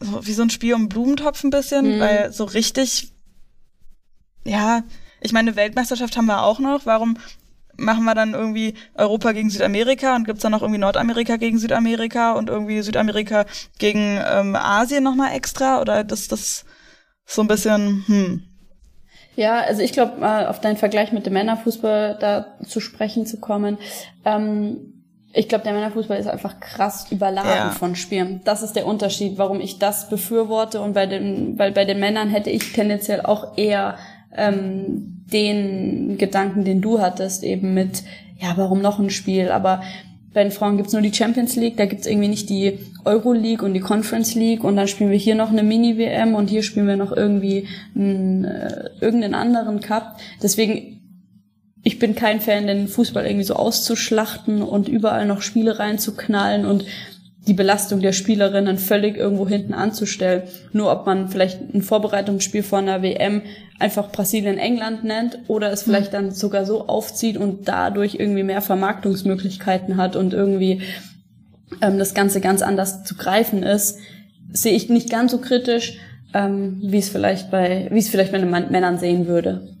so wie so ein Spiel um Blumentopf ein bisschen, mhm. weil so richtig, ja, ich meine, Weltmeisterschaft haben wir auch noch. Warum machen wir dann irgendwie Europa gegen Südamerika und gibt's dann noch irgendwie Nordamerika gegen Südamerika und irgendwie Südamerika gegen ähm, Asien nochmal extra? Oder das, das so ein bisschen, hm, ja, also ich glaube, mal auf deinen Vergleich mit dem Männerfußball da zu sprechen zu kommen. Ähm, ich glaube, der Männerfußball ist einfach krass überladen ja. von Spielen. Das ist der Unterschied, warum ich das befürworte. Und bei den, weil bei den Männern hätte ich tendenziell auch eher ähm, den Gedanken, den du hattest, eben mit, ja, warum noch ein Spiel? Aber bei den Frauen gibt's nur die Champions League, da gibt's irgendwie nicht die Euro League und die Conference League und dann spielen wir hier noch eine Mini-WM und hier spielen wir noch irgendwie einen, äh, irgendeinen anderen Cup. Deswegen, ich bin kein Fan, den Fußball irgendwie so auszuschlachten und überall noch Spiele reinzuknallen und die Belastung der Spielerinnen völlig irgendwo hinten anzustellen. Nur ob man vielleicht ein Vorbereitungsspiel vor einer WM einfach Brasilien-England nennt oder es vielleicht dann sogar so aufzieht und dadurch irgendwie mehr Vermarktungsmöglichkeiten hat und irgendwie ähm, das Ganze ganz anders zu greifen ist, sehe ich nicht ganz so kritisch, ähm, wie es vielleicht bei, wie es vielleicht bei den Männern sehen würde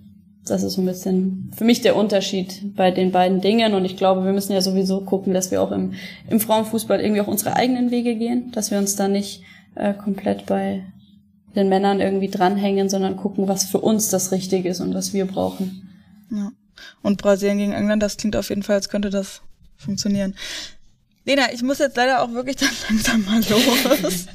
das ist so ein bisschen für mich der Unterschied bei den beiden Dingen. Und ich glaube, wir müssen ja sowieso gucken, dass wir auch im, im Frauenfußball irgendwie auch unsere eigenen Wege gehen, dass wir uns da nicht äh, komplett bei den Männern irgendwie dranhängen, sondern gucken, was für uns das Richtige ist und was wir brauchen. Ja. Und Brasilien gegen England, das klingt auf jeden Fall, als könnte das funktionieren. Lena, ich muss jetzt leider auch wirklich dann langsam mal los.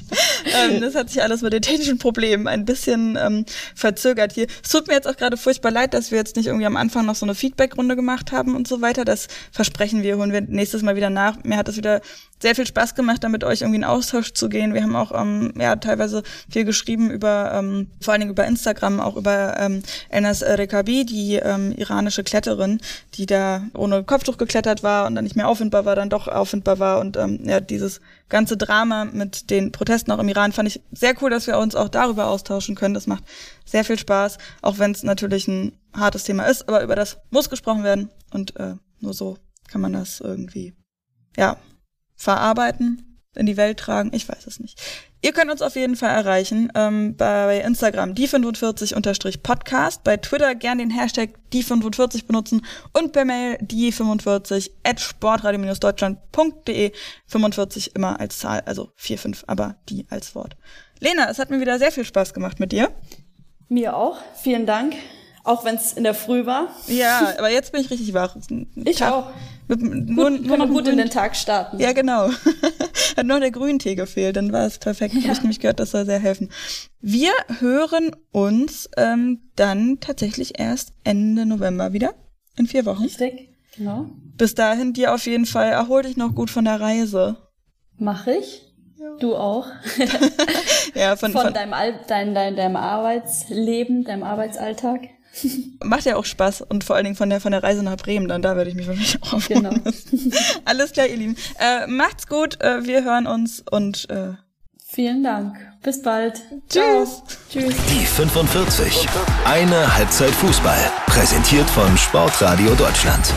ähm, das hat sich alles mit den technischen Problemen ein bisschen ähm, verzögert hier. Es tut mir jetzt auch gerade furchtbar leid, dass wir jetzt nicht irgendwie am Anfang noch so eine Feedbackrunde gemacht haben und so weiter. Das versprechen wir, holen wir nächstes Mal wieder nach. Mir hat es wieder sehr viel Spaß gemacht, da mit euch irgendwie in Austausch zu gehen. Wir haben auch ähm, ja teilweise viel geschrieben über, ähm, vor allen Dingen über Instagram, auch über ähm, Elnas Rekabi, die ähm, iranische Kletterin, die da ohne Kopftuch geklettert war und dann nicht mehr auffindbar war, dann doch auffindbar war und ähm, ja dieses ganze Drama mit den Protesten auch im Iran fand ich sehr cool, dass wir uns auch darüber austauschen können. Das macht sehr viel Spaß, auch wenn es natürlich ein hartes Thema ist, aber über das muss gesprochen werden und äh, nur so kann man das irgendwie ja verarbeiten, in die Welt tragen, ich weiß es nicht. Ihr könnt uns auf jeden Fall erreichen ähm, bei Instagram die45-podcast, bei Twitter gern den Hashtag die45 benutzen und per Mail die45 at sportradio-deutschland.de 45 immer als Zahl, also 45, aber die als Wort. Lena, es hat mir wieder sehr viel Spaß gemacht mit dir. Mir auch. Vielen Dank. Auch wenn es in der Früh war. Ja, aber jetzt bin ich richtig wach. Ich Tag, auch. Mit, nur, gut, nur kann man gut in den Tag starten. Ja, genau. Hat nur der Grüntee gefehlt, dann war es perfekt. Ja. Habe ich nämlich gehört, das soll sehr helfen. Wir hören uns ähm, dann tatsächlich erst Ende November wieder. In vier Wochen. Richtig, genau. Bis dahin dir auf jeden Fall erhol dich noch gut von der Reise. Mach ich. Ja. Du auch. ja, von, von, von deinem, Al dein, dein, deinem Arbeitsleben, deinem Arbeitsalltag. Macht ja auch Spaß und vor allen Dingen von der, von der Reise nach Bremen, dann da werde ich mich wahrscheinlich auch aufnehmen. Genau. Alles klar, ihr Lieben. Äh, macht's gut, äh, wir hören uns und äh, Vielen Dank. Bis bald. Tschüss. Tschüss. Die 45. Eine Halbzeit Fußball. Präsentiert von Sportradio Deutschland.